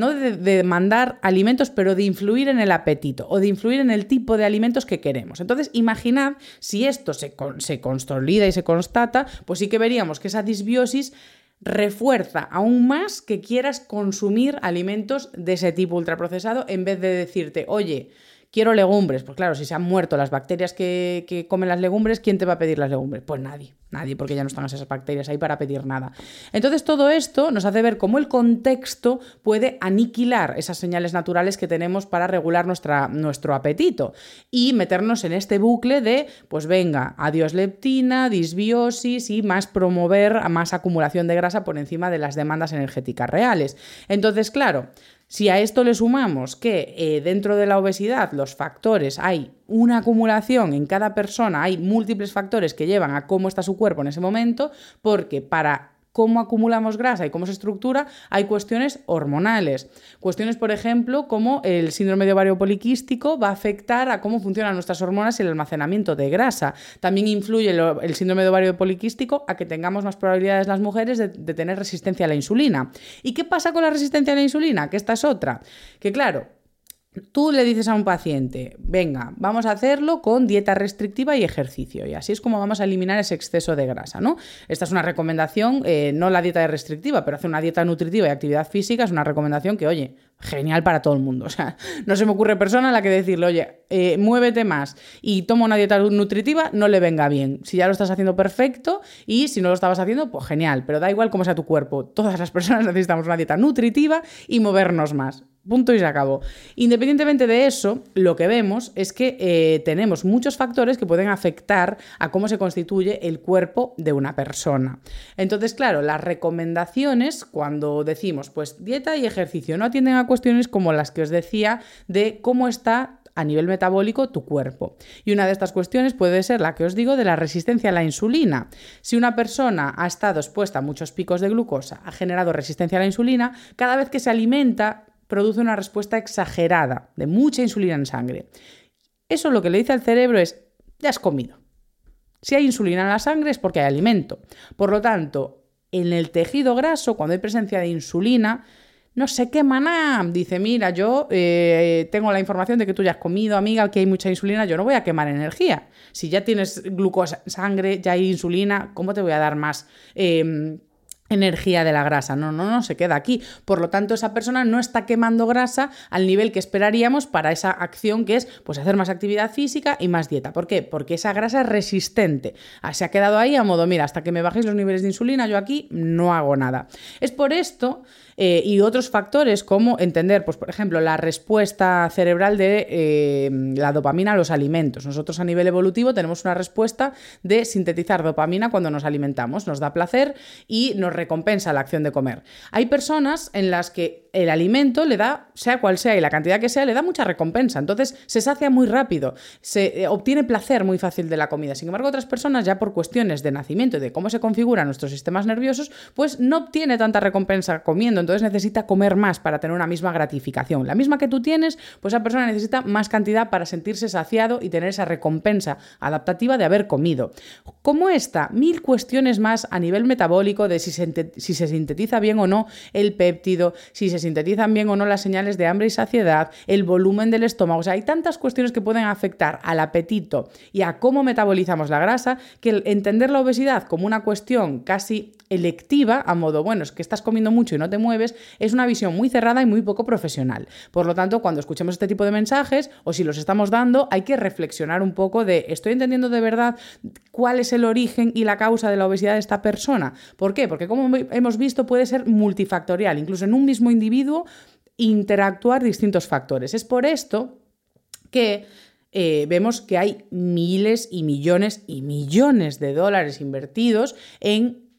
no de, mandar alimentos, pero de influir en el apetito o de influir en el tipo de alimentos que queremos. Entonces, imaginad si esto se, se consolida y se constata, pues sí que veríamos que esa disbiosis refuerza aún más que quieras consumir alimentos de ese tipo ultraprocesado en vez de decirte, oye, quiero legumbres. Pues claro, si se han muerto las bacterias que, comen las legumbres, ¿quién te va a pedir las legumbres? Pues nadie, nadie, porque ya no están esas bacterias ahí para pedir nada. Entonces todo esto nos hace ver cómo el contexto puede aniquilar esas señales naturales que tenemos para regular nuestro apetito y meternos en este bucle de, pues venga, adiós leptina, disbiosis y más promover más acumulación de grasa por encima de las demandas energéticas reales. Entonces, claro, si a esto le sumamos que eh, dentro de la obesidad los factores hay una acumulación en cada persona, hay múltiples factores que llevan a cómo está su cuerpo en ese momento, porque para cómo acumulamos grasa y cómo se estructura, hay cuestiones hormonales. Cuestiones, por ejemplo, como el síndrome de ovario poliquístico va a afectar a cómo funcionan nuestras hormonas y el almacenamiento de grasa. También influye el, síndrome de ovario poliquístico a que tengamos más probabilidades las mujeres de, de tener resistencia a la insulina. ¿Y qué pasa con la resistencia a la insulina? Que esta es otra. Que claro, Tú le dices a un paciente, venga, vamos a hacerlo con dieta restrictiva y ejercicio, y así es como vamos a eliminar ese exceso de grasa, ¿no? Esta es una recomendación, eh, no la dieta restrictiva, pero hacer una dieta nutritiva y actividad física es una recomendación que, oye, genial para todo el mundo. O sea, no se me ocurre persona a la que decirle, oye, eh, muévete más y toma una dieta nutritiva, no le venga bien. Si ya lo estás haciendo perfecto y si no lo estabas haciendo, pues genial, pero da igual cómo sea tu cuerpo. Todas las personas necesitamos una dieta nutritiva y movernos más Punto y se acabó. Independientemente de eso, lo que vemos es que eh, tenemos muchos factores que pueden afectar a cómo se constituye el cuerpo de una persona. Entonces, claro, las recomendaciones cuando decimos, pues dieta y ejercicio, no atienden a cuestiones como las que os decía de cómo está a nivel metabólico tu cuerpo. Y una de estas cuestiones puede ser la que os digo de la resistencia a la insulina. Si una persona ha estado expuesta a muchos picos de glucosa, ha generado resistencia a la insulina, cada vez que se alimenta produce una respuesta exagerada de mucha insulina en sangre. Eso lo que le dice al cerebro es, ya has comido. Si hay insulina en la sangre es porque hay alimento. Por lo tanto, en el tejido graso, cuando hay presencia de insulina, no se quema nada. Dice, mira, yo eh, tengo la información de que tú ya has comido, amiga, que hay mucha insulina, yo no voy a quemar energía. Si ya tienes glucosa en sangre, ya hay insulina, ¿cómo te voy a dar más? Em, energía de la grasa. No, no, no, se queda aquí. Por lo tanto, esa persona no está quemando grasa al nivel que esperaríamos para esa acción que es pues hacer más actividad física y más dieta. ¿Por qué? Porque esa grasa es resistente. Ah, se ha quedado ahí a modo, mira, hasta que me bajéis los niveles de insulina, yo aquí no hago nada. Es por esto eh, y otros factores como entender, pues por ejemplo, la respuesta cerebral de eh, la dopamina a los alimentos. Nosotros a nivel evolutivo tenemos una respuesta de sintetizar dopamina cuando nos alimentamos. Nos da placer y nos recompensa la acción de comer. Hay personas en las que el alimento le da, sea cual sea y la cantidad que sea, le da mucha recompensa. Entonces se sacia muy rápido, se eh, obtiene placer muy fácil de la comida. Sin embargo, otras personas, ya por cuestiones de nacimiento y de cómo se configuran nuestros sistemas nerviosos, pues no obtiene tanta recompensa comiendo. Entonces necesita comer más para tener una misma gratificación. La misma que tú tienes, pues esa persona necesita más cantidad para sentirse saciado y tener esa recompensa adaptativa de haber comido. Como esta, mil cuestiones más a nivel metabólico de si se, si se sintetiza bien o no el péptido, si se sintetizan bien o no las señales de hambre y saciedad, el volumen del estómago. O sea, hay tantas cuestiones que pueden afectar al apetito y a cómo metabolizamos la grasa que entender la obesidad como una cuestión casi electiva, a modo, bueno, es que estás comiendo mucho y no te mueves, es una visión muy cerrada y muy poco profesional. Por lo tanto, cuando escuchemos este tipo de mensajes o si los estamos dando, hay que reflexionar un poco de, ¿estoy entendiendo de verdad cuál es el origen y la causa de la obesidad de esta persona? ¿Por qué? Porque como hemos visto puede ser multifactorial, incluso en un mismo individuo interactuar distintos factores. Es por esto que eh, vemos que hay miles y millones y millones de dólares invertidos en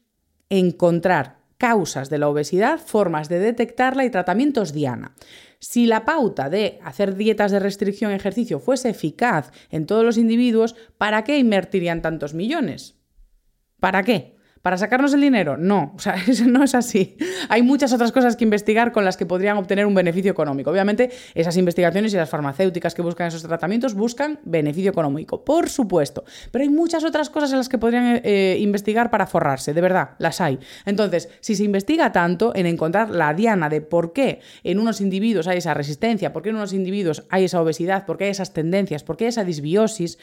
encontrar causas de la obesidad, formas de detectarla y tratamientos diana. Si la pauta de hacer dietas de restricción y ejercicio fuese eficaz en todos los individuos, ¿para qué invertirían tantos millones? ¿Para qué? ¿Para sacarnos el dinero? No, o sea, no es así. Hay muchas otras cosas que investigar con las que podrían obtener un beneficio económico. Obviamente, esas investigaciones y las farmacéuticas que buscan esos tratamientos buscan beneficio económico, por supuesto. Pero hay muchas otras cosas en las que podrían eh, investigar para forrarse, de verdad, las hay. Entonces, si se investiga tanto en encontrar la diana de por qué en unos individuos hay esa resistencia, por qué en unos individuos hay esa obesidad, por qué hay esas tendencias, por qué hay esa disbiosis,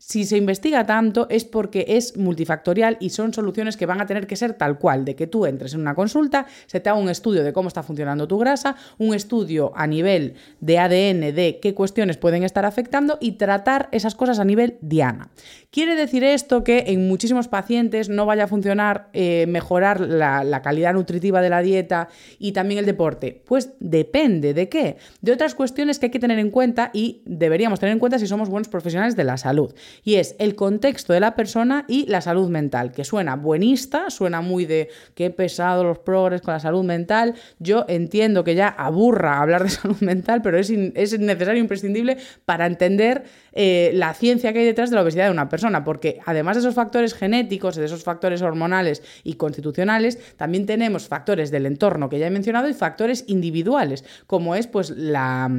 si se investiga tanto es porque es multifactorial y son soluciones que van a tener que ser tal cual, de que tú entres en una consulta, se te haga un estudio de cómo está funcionando tu grasa, un estudio a nivel de ADN de qué cuestiones pueden estar afectando y tratar esas cosas a nivel diana. ¿Quiere decir esto que en muchísimos pacientes no vaya a funcionar eh, mejorar la, la calidad nutritiva de la dieta y también el deporte? Pues depende de qué, de otras cuestiones que hay que tener en cuenta y deberíamos tener en cuenta si somos buenos profesionales de la salud y es el contexto de la persona y la salud mental, que suena buenista, suena muy de qué pesado los progres con la salud mental. Yo entiendo que ya aburra hablar de salud mental, pero es, es necesario, imprescindible para entender eh, la ciencia que hay detrás de la obesidad de una persona, porque además de esos factores genéticos, de esos factores hormonales y constitucionales, también tenemos factores del entorno que ya he mencionado y factores individuales, como es pues la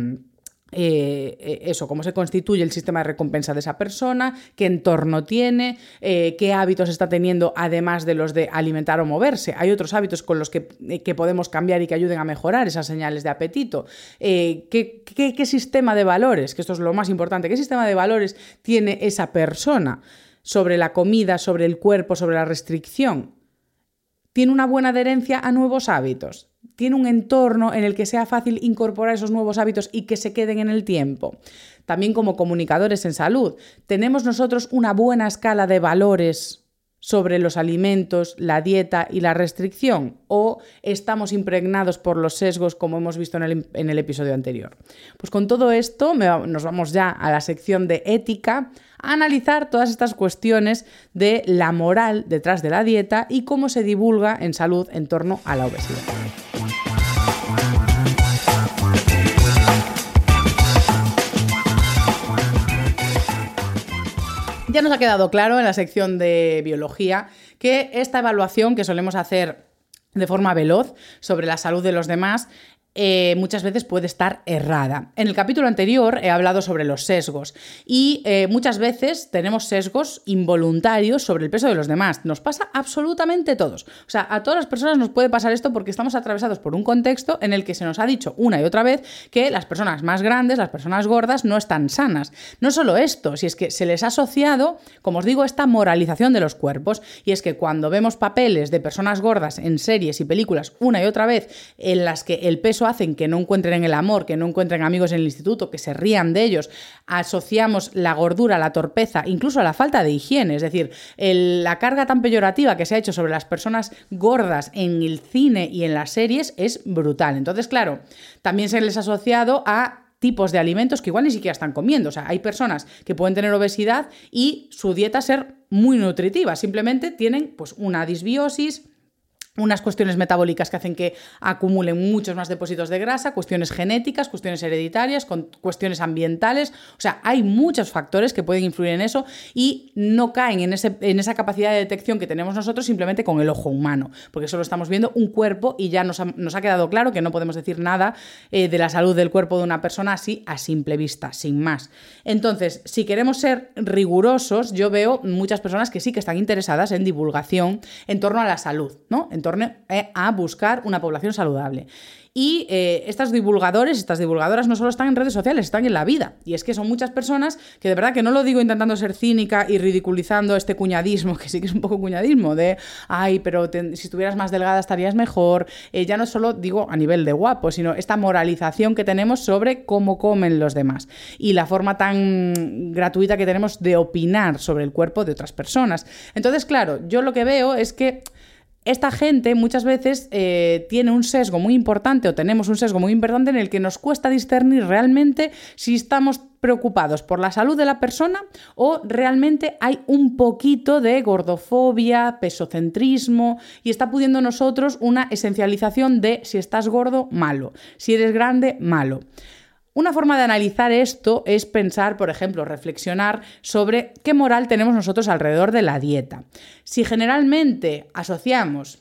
eh, eh, eso, cómo se constituye el sistema de recompensa de esa persona, qué entorno tiene, eh, qué hábitos está teniendo, además de los de alimentar o moverse. Hay otros hábitos con los que, podemos cambiar y que ayuden a mejorar esas señales de apetito. ¿qué, qué sistema de valores, que esto es lo más importante, qué sistema de valores tiene esa persona sobre la comida, sobre el cuerpo, sobre la restricción? ¿Tiene una buena adherencia a nuevos hábitos? tiene un entorno en el que sea fácil incorporar esos nuevos hábitos y que se queden en el tiempo. También como comunicadores en salud, tenemos nosotros una buena escala de valores sobre los alimentos, la dieta y la restricción? ¿O estamos impregnados por los sesgos como hemos visto en el, episodio anterior? Pues con todo esto nos vamos ya a la sección de ética, analizar todas estas cuestiones de la moral detrás de la dieta y cómo se divulga en salud en torno a la obesidad. Ya nos ha quedado claro en la sección de biología que esta evaluación que solemos hacer de forma veloz sobre la salud de los demás eh, muchas veces puede estar errada. En el capítulo anterior he hablado sobre los sesgos y eh, muchas veces tenemos sesgos involuntarios sobre el peso de los demás. Nos pasa absolutamente todos. O sea, a todas las personas nos puede pasar esto porque estamos atravesados por un contexto en el que se nos ha dicho una y otra vez que las personas más grandes, las personas gordas, no están sanas. No solo esto, si es que se les ha asociado, como os digo, esta moralización de los cuerpos y es que cuando vemos papeles de personas gordas en series y películas una y otra vez en las que el peso hacen que no encuentren el amor, que no encuentren amigos en el instituto, que se rían de ellos. Asociamos la gordura, la torpeza, incluso a la falta de higiene. Es decir, la carga tan peyorativa que se ha hecho sobre las personas gordas en el cine y en las series es brutal. Entonces, claro, también se les ha asociado a tipos de alimentos que igual ni siquiera están comiendo. O sea, hay personas que pueden tener obesidad y su dieta ser muy nutritiva. Simplemente tienen pues una disbiosis, unas cuestiones metabólicas que hacen que acumulen muchos más depósitos de grasa, cuestiones genéticas, cuestiones hereditarias, cuestiones ambientales. O sea, hay muchos factores que pueden influir en eso y no caen en, ese, en esa capacidad de detección que tenemos nosotros simplemente con el ojo humano, porque solo estamos viendo un cuerpo y ya nos ha, quedado claro que no podemos decir nada eh, de la salud del cuerpo de una persona así a simple vista, sin más. Entonces, si queremos ser rigurosos, yo veo muchas personas que sí que están interesadas en divulgación en torno a la salud, ¿no? Eh, a buscar una población saludable. Y eh, estos divulgadores, estas divulgadoras no solo están en redes sociales, están en la vida. Y es que son muchas personas que de verdad que no lo digo intentando ser cínica y ridiculizando este cuñadismo, que sí que es un poco cuñadismo, de, ay, pero si estuvieras más delgada estarías mejor. Eh, ya no solo digo a nivel de guapo, sino esta moralización que tenemos sobre cómo comen los demás y la forma tan gratuita que tenemos de opinar sobre el cuerpo de otras personas. Entonces, claro, yo lo que veo es que esta gente muchas veces eh, tiene un sesgo muy importante o tenemos un sesgo muy importante en el que nos cuesta discernir realmente si estamos preocupados por la salud de la persona o realmente hay un poquito de gordofobia, pesocentrismo y está pudiendo nosotros una esencialización de si estás gordo, malo, si eres grande, malo. Una forma de analizar esto es pensar, por ejemplo, reflexionar sobre qué moral tenemos nosotros alrededor de la dieta. Si generalmente asociamos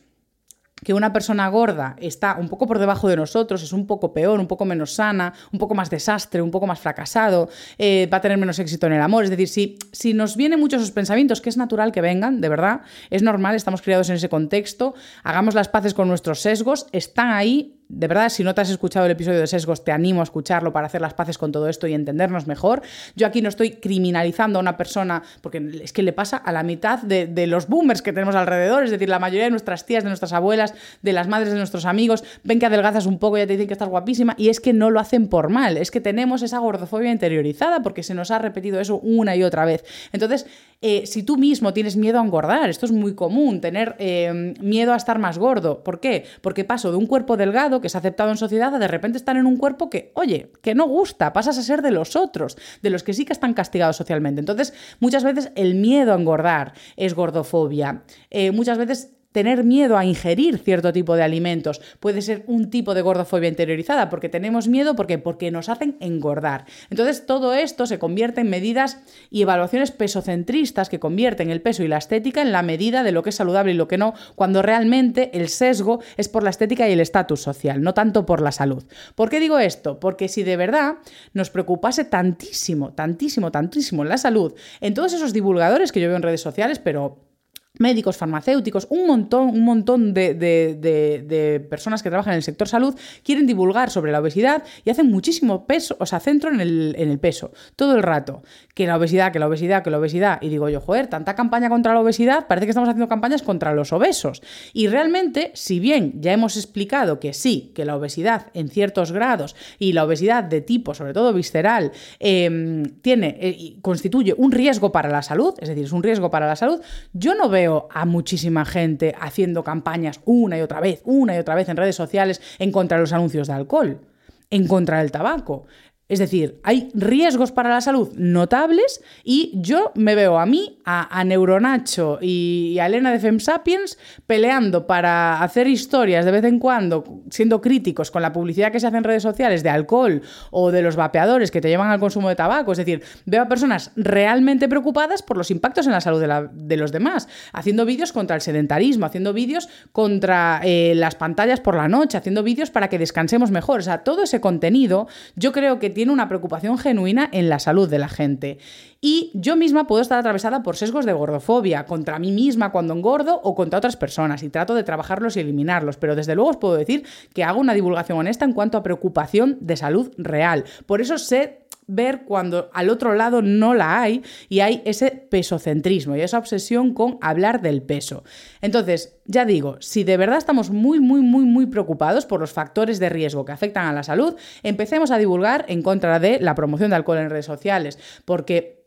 que una persona gorda está un poco por debajo de nosotros, es un poco peor, un poco menos sana, un poco más desastre, un poco más fracasado, eh, va a tener menos éxito en el amor. Es decir, si, si nos vienen muchos esos pensamientos, que es natural que vengan, de verdad, es normal, estamos criados en ese contexto, hagamos las paces con nuestros sesgos, están ahí, de verdad, si no te has escuchado el episodio de sesgos, te animo a escucharlo para hacer las paces con todo esto y entendernos mejor. Yo aquí no estoy criminalizando a una persona, porque es que le pasa a la mitad de, los boomers que tenemos alrededor, es decir, la mayoría de nuestras tías, de nuestras abuelas, de las madres de nuestros amigos, ven que adelgazas un poco y ya te dicen que estás guapísima, y es que no lo hacen por mal, es que tenemos esa gordofobia interiorizada porque se nos ha repetido eso una y otra vez. Entonces, eh, si tú mismo tienes miedo a engordar, esto es muy común, tener eh, miedo a estar más gordo. ¿Por qué? Porque paso de un cuerpo delgado que es aceptado en sociedad a de repente estar en un cuerpo que, oye, que no gusta, pasas a ser de los otros, de los que sí que están castigados socialmente. Entonces, muchas veces el miedo a engordar es gordofobia. Eh, muchas veces tener miedo a ingerir cierto tipo de alimentos. Puede ser un tipo de gordofobia interiorizada, porque tenemos miedo porque, porque nos hacen engordar. Entonces, todo esto se convierte en medidas y evaluaciones pesocentristas que convierten el peso y la estética en la medida de lo que es saludable y lo que no, cuando realmente el sesgo es por la estética y el estatus social, no tanto por la salud. ¿Por qué digo esto? Porque si de verdad nos preocupase tantísimo, tantísimo, tantísimo la salud, en todos esos divulgadores que yo veo en redes sociales, pero médicos, farmacéuticos, un montón, un montón de, personas que trabajan en el sector salud quieren divulgar sobre la obesidad y hacen muchísimo peso, o sea, centro en el, en el, peso, todo el rato. Que la obesidad, que la obesidad, que la obesidad. Y digo yo, joder, tanta campaña contra la obesidad, parece que estamos haciendo campañas contra los obesos. Y realmente, si bien ya hemos explicado que sí, que la obesidad en ciertos grados y la obesidad de tipo, sobre todo visceral, em, tiene, eh, constituye un riesgo para la salud, es decir, es un riesgo para la salud, yo no veo veo a muchísima gente haciendo campañas una y otra vez, una y otra vez en redes sociales en contra de los anuncios de alcohol, en contra del tabaco. Es decir, hay riesgos para la salud notables y yo me veo a mí, a, Neuronacho y a Elena de FemSapiens peleando para hacer historias de vez en cuando, siendo críticos con la publicidad que se hace en redes sociales de alcohol o de los vapeadores que te llevan al consumo de tabaco. Es decir, veo a personas realmente preocupadas por los impactos en la salud de, los demás, haciendo vídeos contra el sedentarismo, haciendo vídeos contra eh, las pantallas por la noche, haciendo vídeos para que descansemos mejor. O sea, todo ese contenido yo creo que tiene una preocupación genuina en la salud de la gente. Y yo misma puedo estar atravesada por sesgos de gordofobia, contra mí misma cuando engordo o contra otras personas, y trato de trabajarlos y eliminarlos, pero desde luego os puedo decir que hago una divulgación honesta en cuanto a preocupación de salud real. Por eso sé ver cuando al otro lado no la hay y hay ese pesocentrismo y esa obsesión con hablar del peso. Entonces, ya digo, si de verdad estamos muy, muy, muy, muy preocupados por los factores de riesgo que afectan a la salud, empecemos a divulgar en contra de la promoción de alcohol en redes sociales, porque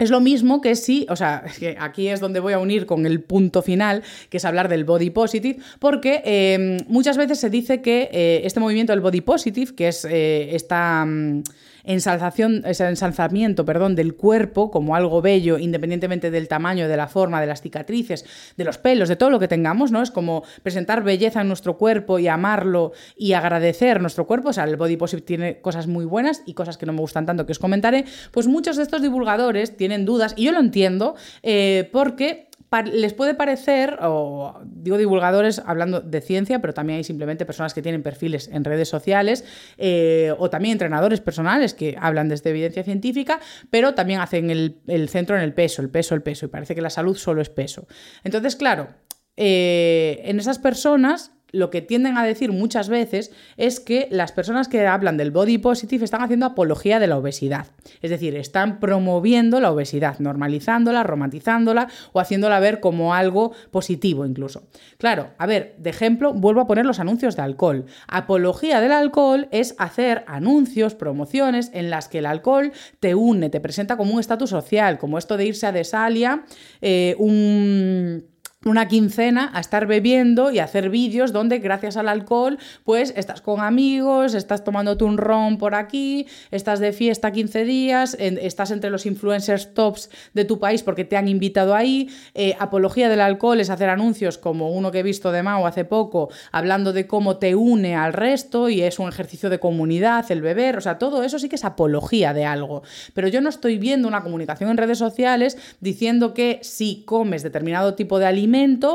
es lo mismo que si, o sea, que aquí es donde voy a unir con el punto final, que es hablar del body positive, porque eh, muchas veces se dice que eh, este movimiento del body positive, que es eh, esta... Mm, ensalzación, ese ensalzamiento perdón, del cuerpo como algo bello, independientemente del tamaño, de la forma, de las cicatrices, de los pelos, de todo lo que tengamos, ¿no? Es como presentar belleza en nuestro cuerpo y amarlo y agradecer nuestro cuerpo. O sea, el body positive tiene cosas muy buenas y cosas que no me gustan tanto que os comentaré. Pues muchos de estos divulgadores tienen dudas, y yo lo entiendo, eh, porque les puede parecer, o digo divulgadores hablando de ciencia, pero también hay simplemente personas que tienen perfiles en redes sociales, eh, o también entrenadores personales que hablan desde evidencia científica, pero también hacen el, centro en el peso, el peso, el peso, y parece que la salud solo es peso. Entonces, claro, eh, en esas personas lo que tienden a decir muchas veces es que las personas que hablan del body positive están haciendo apología de la obesidad. Es decir, están promoviendo la obesidad, normalizándola, romantizándola o haciéndola ver como algo positivo incluso. Claro, a ver, de ejemplo, vuelvo a poner los anuncios de alcohol. Apología del alcohol es hacer anuncios, promociones en las que el alcohol te une, te presenta como un estatus social, como esto de irse a Desalia, eh, un una quincena a estar bebiendo y hacer vídeos donde gracias al alcohol pues estás con amigos, estás tomándote un ron por aquí, estás de fiesta 15 días, estás entre los influencers tops de tu país porque te han invitado ahí. Eh, apología del alcohol es hacer anuncios como uno que he visto de Mao hace poco, hablando de cómo te une al resto y es un ejercicio de comunidad, el beber, o sea, todo eso sí que es apología de algo. Pero yo no estoy viendo una comunicación en redes sociales diciendo que si comes determinado tipo de alimento,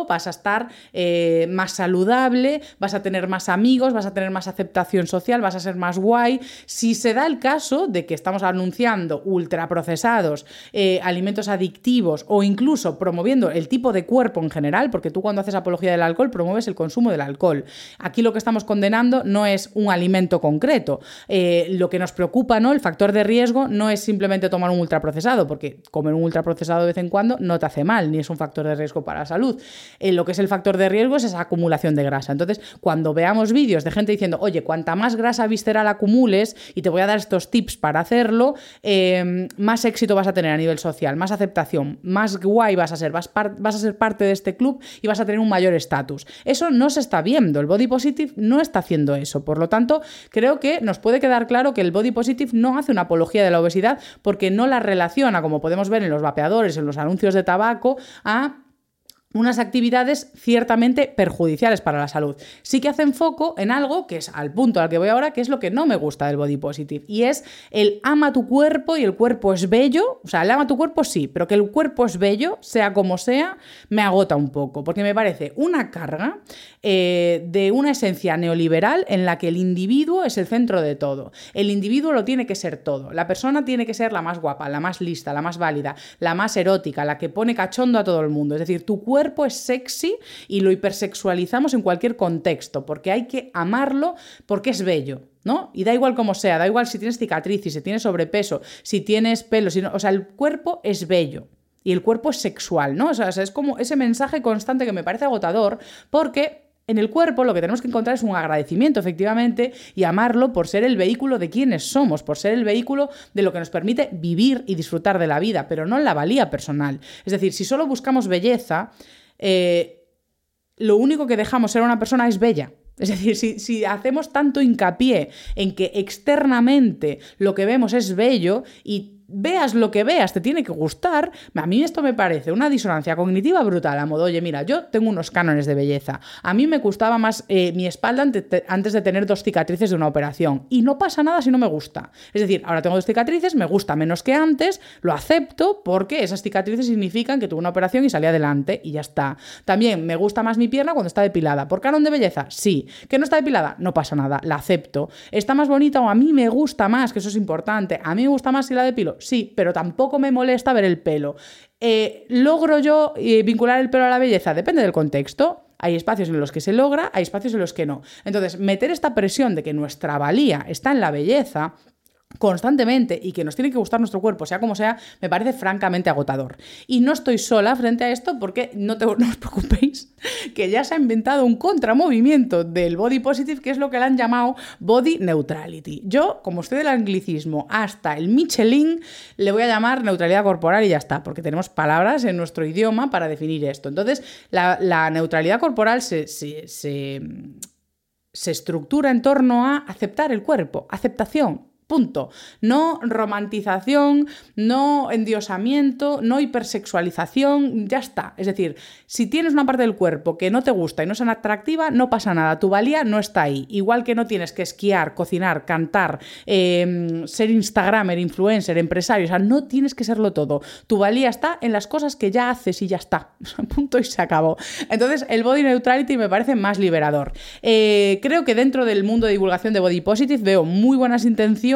vas a estar eh, más saludable, vas a tener más amigos, vas a tener más aceptación social, vas a ser más guay. Si se da el caso de que estamos anunciando ultraprocesados, eh, alimentos adictivos o incluso promoviendo el tipo de cuerpo en general, porque tú cuando haces apología del alcohol promueves el consumo del alcohol. Aquí lo que estamos condenando no es un alimento concreto. Eh, lo que nos preocupa, ¿no? El factor de riesgo no es simplemente tomar un ultraprocesado, porque comer un ultraprocesado de vez en cuando no te hace mal, ni es un factor de riesgo para la salud. Eh, lo que es el factor de riesgo es esa acumulación de grasa. Entonces, cuando veamos vídeos de gente diciendo, oye, cuanta más grasa visceral acumules, y te voy a dar estos tips para hacerlo, em, más éxito vas a tener a nivel social, más aceptación, más guay vas a ser, vas, vas a ser parte de este club y vas a tener un mayor estatus. Eso no se está viendo, el body positive no está haciendo eso. Por lo tanto, creo que nos puede quedar claro que el body positive no hace una apología de la obesidad porque no la relaciona, como podemos ver en los vapeadores, en los anuncios de tabaco, a unas actividades ciertamente perjudiciales para la salud. Sí que hacen foco en algo que es al punto al que voy ahora, que es lo que no me gusta del body positive, y es el ama tu cuerpo y el cuerpo es bello, o sea, el ama tu cuerpo sí, pero que el cuerpo es bello, sea como sea, me agota un poco, porque me parece una carga eh, de una esencia neoliberal en la que el individuo es el centro de todo. El individuo lo tiene que ser todo, la persona tiene que ser la más guapa, la más lista, la más válida, la más erótica, la que pone cachondo a todo el mundo, es decir, tu cuerpo cuerpo es sexy y lo hipersexualizamos en cualquier contexto, porque hay que amarlo porque es bello. ¿no? Y da igual como sea, da igual si tienes cicatrices, si tienes sobrepeso, si tienes pelo, si o sea, el cuerpo es bello y el cuerpo es sexual, ¿no? O sea, es como ese mensaje constante que me parece agotador porque En el cuerpo lo que tenemos que encontrar es un agradecimiento, efectivamente, y amarlo por ser el vehículo de quienes somos, por ser el vehículo de lo que nos permite vivir y disfrutar de la vida, pero no la valía personal. Es decir, si solo buscamos belleza, eh, lo único que dejamos ser una persona es bella. Es decir, si, hacemos tanto hincapié en que externamente lo que vemos es bello y veas lo que veas, te tiene que gustar, a mí esto me parece una disonancia cognitiva brutal, a modo, oye, mira, yo tengo unos cánones de belleza, a mí me gustaba más eh, mi espalda antes de tener dos cicatrices de una operación, y no pasa nada si no me gusta. Es decir, ahora tengo dos cicatrices, me gusta menos que antes, lo acepto porque esas cicatrices significan que tuve una operación y salí adelante y ya está. También me gusta más mi pierna cuando está depilada. ¿Por canon de belleza? Sí. ¿Que no está depilada? No pasa nada, la acepto. ¿Está más bonita o a mí me gusta más? Que eso es importante. A mí me gusta más si la depilo sí, pero tampoco me molesta ver el pelo. Eh, ¿Logro yo eh, vincular el pelo a la belleza? Depende del contexto. Hay espacios en los que se logra, hay espacios en los que no. Entonces, meter esta presión de que nuestra valía está en la belleza constantemente y que nos tiene que gustar nuestro cuerpo, sea como sea, me parece francamente agotador. Y no estoy sola frente a esto porque no, te, os preocupéis, que ya se ha inventado un contramovimiento del body positive, que es lo que le han llamado body neutrality. Yo, como estoy del anglicismo hasta el Michelin, le voy a llamar neutralidad corporal y ya está, porque tenemos palabras en nuestro idioma para definir esto. Entonces, la, neutralidad corporal se, se estructura en torno a aceptar el cuerpo, aceptación, Punto. No romantización, no endiosamiento, no hipersexualización, ya está. Es decir, si tienes una parte del cuerpo que no te gusta y no es atractiva, no pasa nada. Tu valía no está ahí. Igual que no tienes que esquiar, cocinar, cantar, em, ser Instagramer, influencer, empresario. O sea, no tienes que serlo todo. Tu valía está en las cosas que ya haces y ya está. Punto y se acabó. Entonces, el body neutrality me parece más liberador. Eh, creo que dentro del mundo de divulgación de body positive veo muy buenas intenciones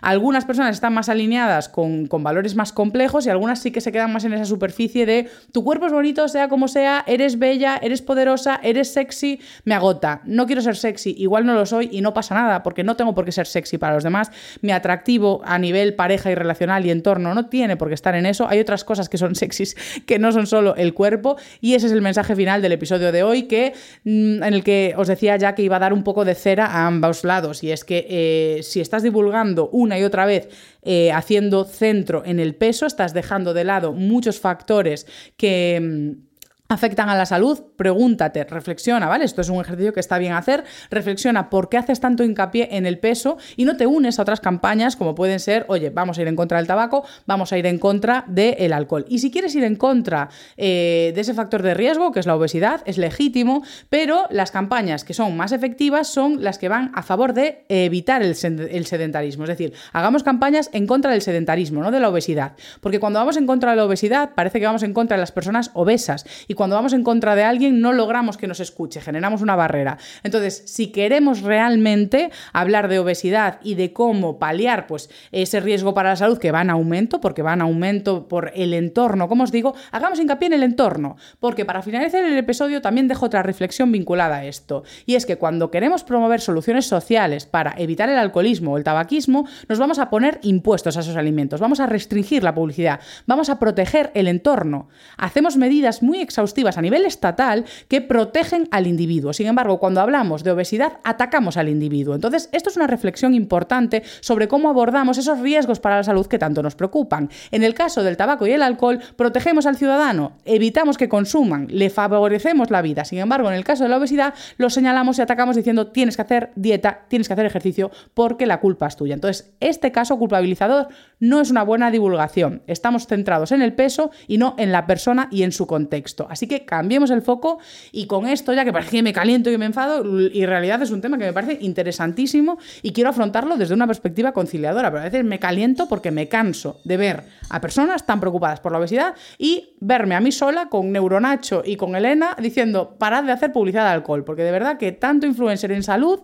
algunas personas están más alineadas con, valores más complejos y algunas sí que se quedan más en esa superficie de tu cuerpo es bonito, sea como sea, eres bella, eres poderosa, eres sexy, me agota. No quiero ser sexy, igual no lo soy y no pasa nada, porque no tengo por qué ser sexy para los demás. Mi atractivo a nivel pareja y relacional y entorno no tiene por qué estar en eso. Hay otras cosas que son sexys que no son solo el cuerpo y ese es el mensaje final del episodio de hoy que mm, en el que os decía ya que iba a dar un poco de cera a ambos lados y es que eh, si estás divulgando una y otra vez eh, haciendo centro en el peso, estás dejando de lado muchos factores que mm, afectan a la salud, pregúntate, reflexiona, ¿vale? Esto es un ejercicio que está bien hacer, reflexiona por qué haces tanto hincapié en el peso y no te unes a otras campañas como pueden ser, oye, vamos a ir en contra del tabaco, vamos a ir en contra del alcohol. Y si quieres ir en contra eh, de ese factor de riesgo, que es la obesidad, es legítimo, pero las campañas que son más efectivas son las que van a favor de evitar el, el sedentarismo, es decir, hagamos campañas en contra del sedentarismo, no de la obesidad, porque cuando vamos en contra de la obesidad parece que vamos en contra de las personas obesas y cuando vamos en contra de alguien no logramos que nos escuche, generamos una barrera. Entonces, si queremos realmente hablar de obesidad y de cómo paliar pues, ese riesgo para la salud que va en aumento, porque va en aumento por el entorno, como os digo, hagamos hincapié en el entorno, porque para finalizar el episodio también dejo otra reflexión vinculada a esto, y es que cuando queremos promover soluciones sociales para evitar el alcoholismo o el tabaquismo, nos vamos a poner impuestos a esos alimentos, vamos a restringir la publicidad, vamos a proteger el entorno. Hacemos medidas muy exhaustivas a nivel estatal que protegen al individuo. Sin embargo, cuando hablamos de obesidad, atacamos al individuo. Entonces, esto es una reflexión importante sobre cómo abordamos esos riesgos para la salud que tanto nos preocupan. En el caso del tabaco y el alcohol, protegemos al ciudadano, evitamos que consuman, le favorecemos la vida. Sin embargo, en el caso de la obesidad, lo señalamos y atacamos diciendo tienes que hacer dieta, tienes que hacer ejercicio porque la culpa es tuya. Entonces, este caso culpabilizador no es una buena divulgación. Estamos centrados en el peso y no en la persona y en su contexto. Así que cambiemos el foco y con esto, ya que parece que me caliento y me enfado, y en realidad es un tema que me parece interesantísimo y quiero afrontarlo desde una perspectiva conciliadora, pero a veces me caliento porque me canso de ver a personas tan preocupadas por la obesidad y verme a mí sola con Neuronacho y con Elena diciendo, parad de hacer publicidad de alcohol, porque de verdad que tanto influencer en salud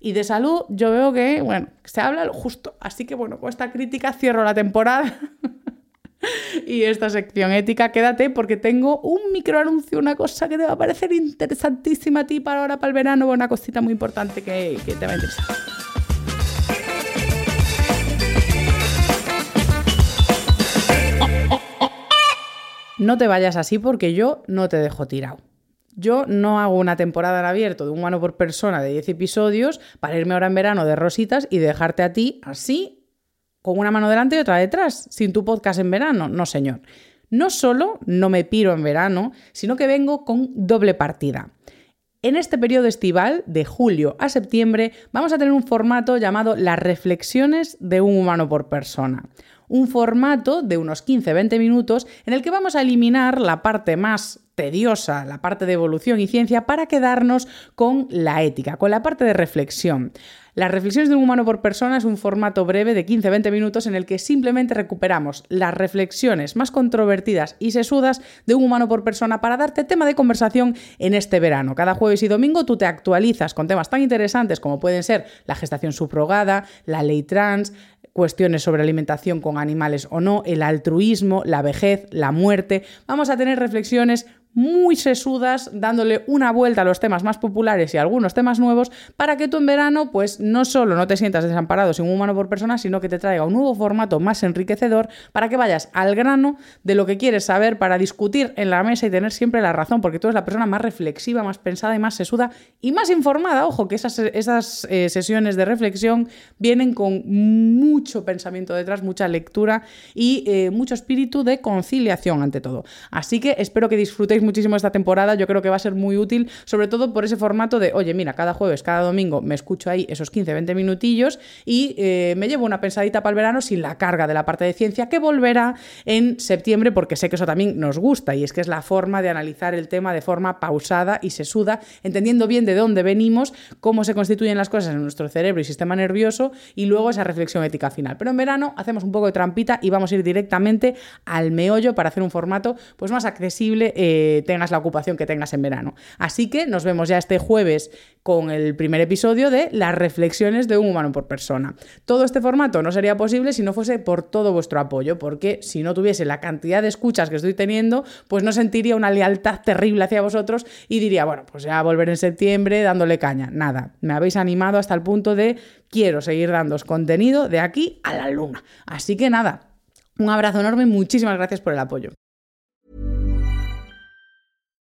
y de salud yo veo que, bueno, se habla justo. Así que bueno, con esta crítica cierro la temporada. y esta sección ética, quédate porque tengo un microanuncio, una cosa que te va a parecer interesantísima a ti para ahora, para el verano, una cosita muy importante que, que te va a interesar. No te vayas así porque yo no te dejo tirado. Yo no hago una temporada en abierto de un humano por persona de 10 episodios para irme ahora en verano de rositas y dejarte a ti así, con una mano delante y otra detrás, sin tu podcast en verano. No, señor. No solo no me piro en verano, sino que vengo con doble partida. En este periodo estival, de julio a septiembre, vamos a tener un formato llamado las reflexiones de un humano por persona un formato de unos 15-20 minutos en el que vamos a eliminar la parte más tediosa, la parte de evolución y ciencia, para quedarnos con la ética, con la parte de reflexión. Las reflexiones de un humano por persona es un formato breve de 15-20 minutos en el que simplemente recuperamos las reflexiones más controvertidas y sesudas de un humano por persona para darte tema de conversación en este verano. Cada jueves y domingo tú te actualizas con temas tan interesantes como pueden ser la gestación subrogada, la ley trans, cuestiones sobre alimentación con animales o no, el altruismo, la vejez, la muerte. Vamos a tener reflexiones muy sesudas, dándole una vuelta a los temas más populares y algunos temas nuevos, para que tú en verano, pues no solo no te sientas desamparado sin un humano por persona, sino que te traiga un nuevo formato más enriquecedor para que vayas al grano de lo que quieres saber para discutir en la mesa y tener siempre la razón, porque tú eres la persona más reflexiva, más pensada y más sesuda y más informada. Ojo, que esas, esas eh, sesiones de reflexión vienen con mucho pensamiento detrás, mucha lectura y eh, mucho espíritu de conciliación ante todo. Así que espero que disfrutéis muchísimo esta temporada, yo creo que va a ser muy útil, sobre todo por ese formato de, oye, mira, cada jueves, cada domingo me escucho ahí esos 15, 20 minutillos y eh, me llevo una pensadita para el verano sin la carga de la parte de ciencia que volverá en septiembre, porque sé que eso también nos gusta y es que es la forma de analizar el tema de forma pausada y sesuda, entendiendo bien de dónde venimos, cómo se constituyen las cosas en nuestro cerebro y sistema nervioso y luego esa reflexión ética final. Pero en verano hacemos un poco de trampita y vamos a ir directamente al meollo para hacer un formato pues más accesible. Eh, tengas la ocupación que tengas en verano. Así que nos vemos ya este jueves con el primer episodio de las reflexiones de un humano por persona. Todo este formato no sería posible si no fuese por todo vuestro apoyo, porque si no tuviese la cantidad de escuchas que estoy teniendo, pues no sentiría una lealtad terrible hacia vosotros y diría, bueno, pues ya volver en septiembre dándole caña. Nada, me habéis animado hasta el punto de quiero seguir dándos contenido de aquí a la luna. Así que nada, un abrazo enorme, muchísimas gracias por el apoyo.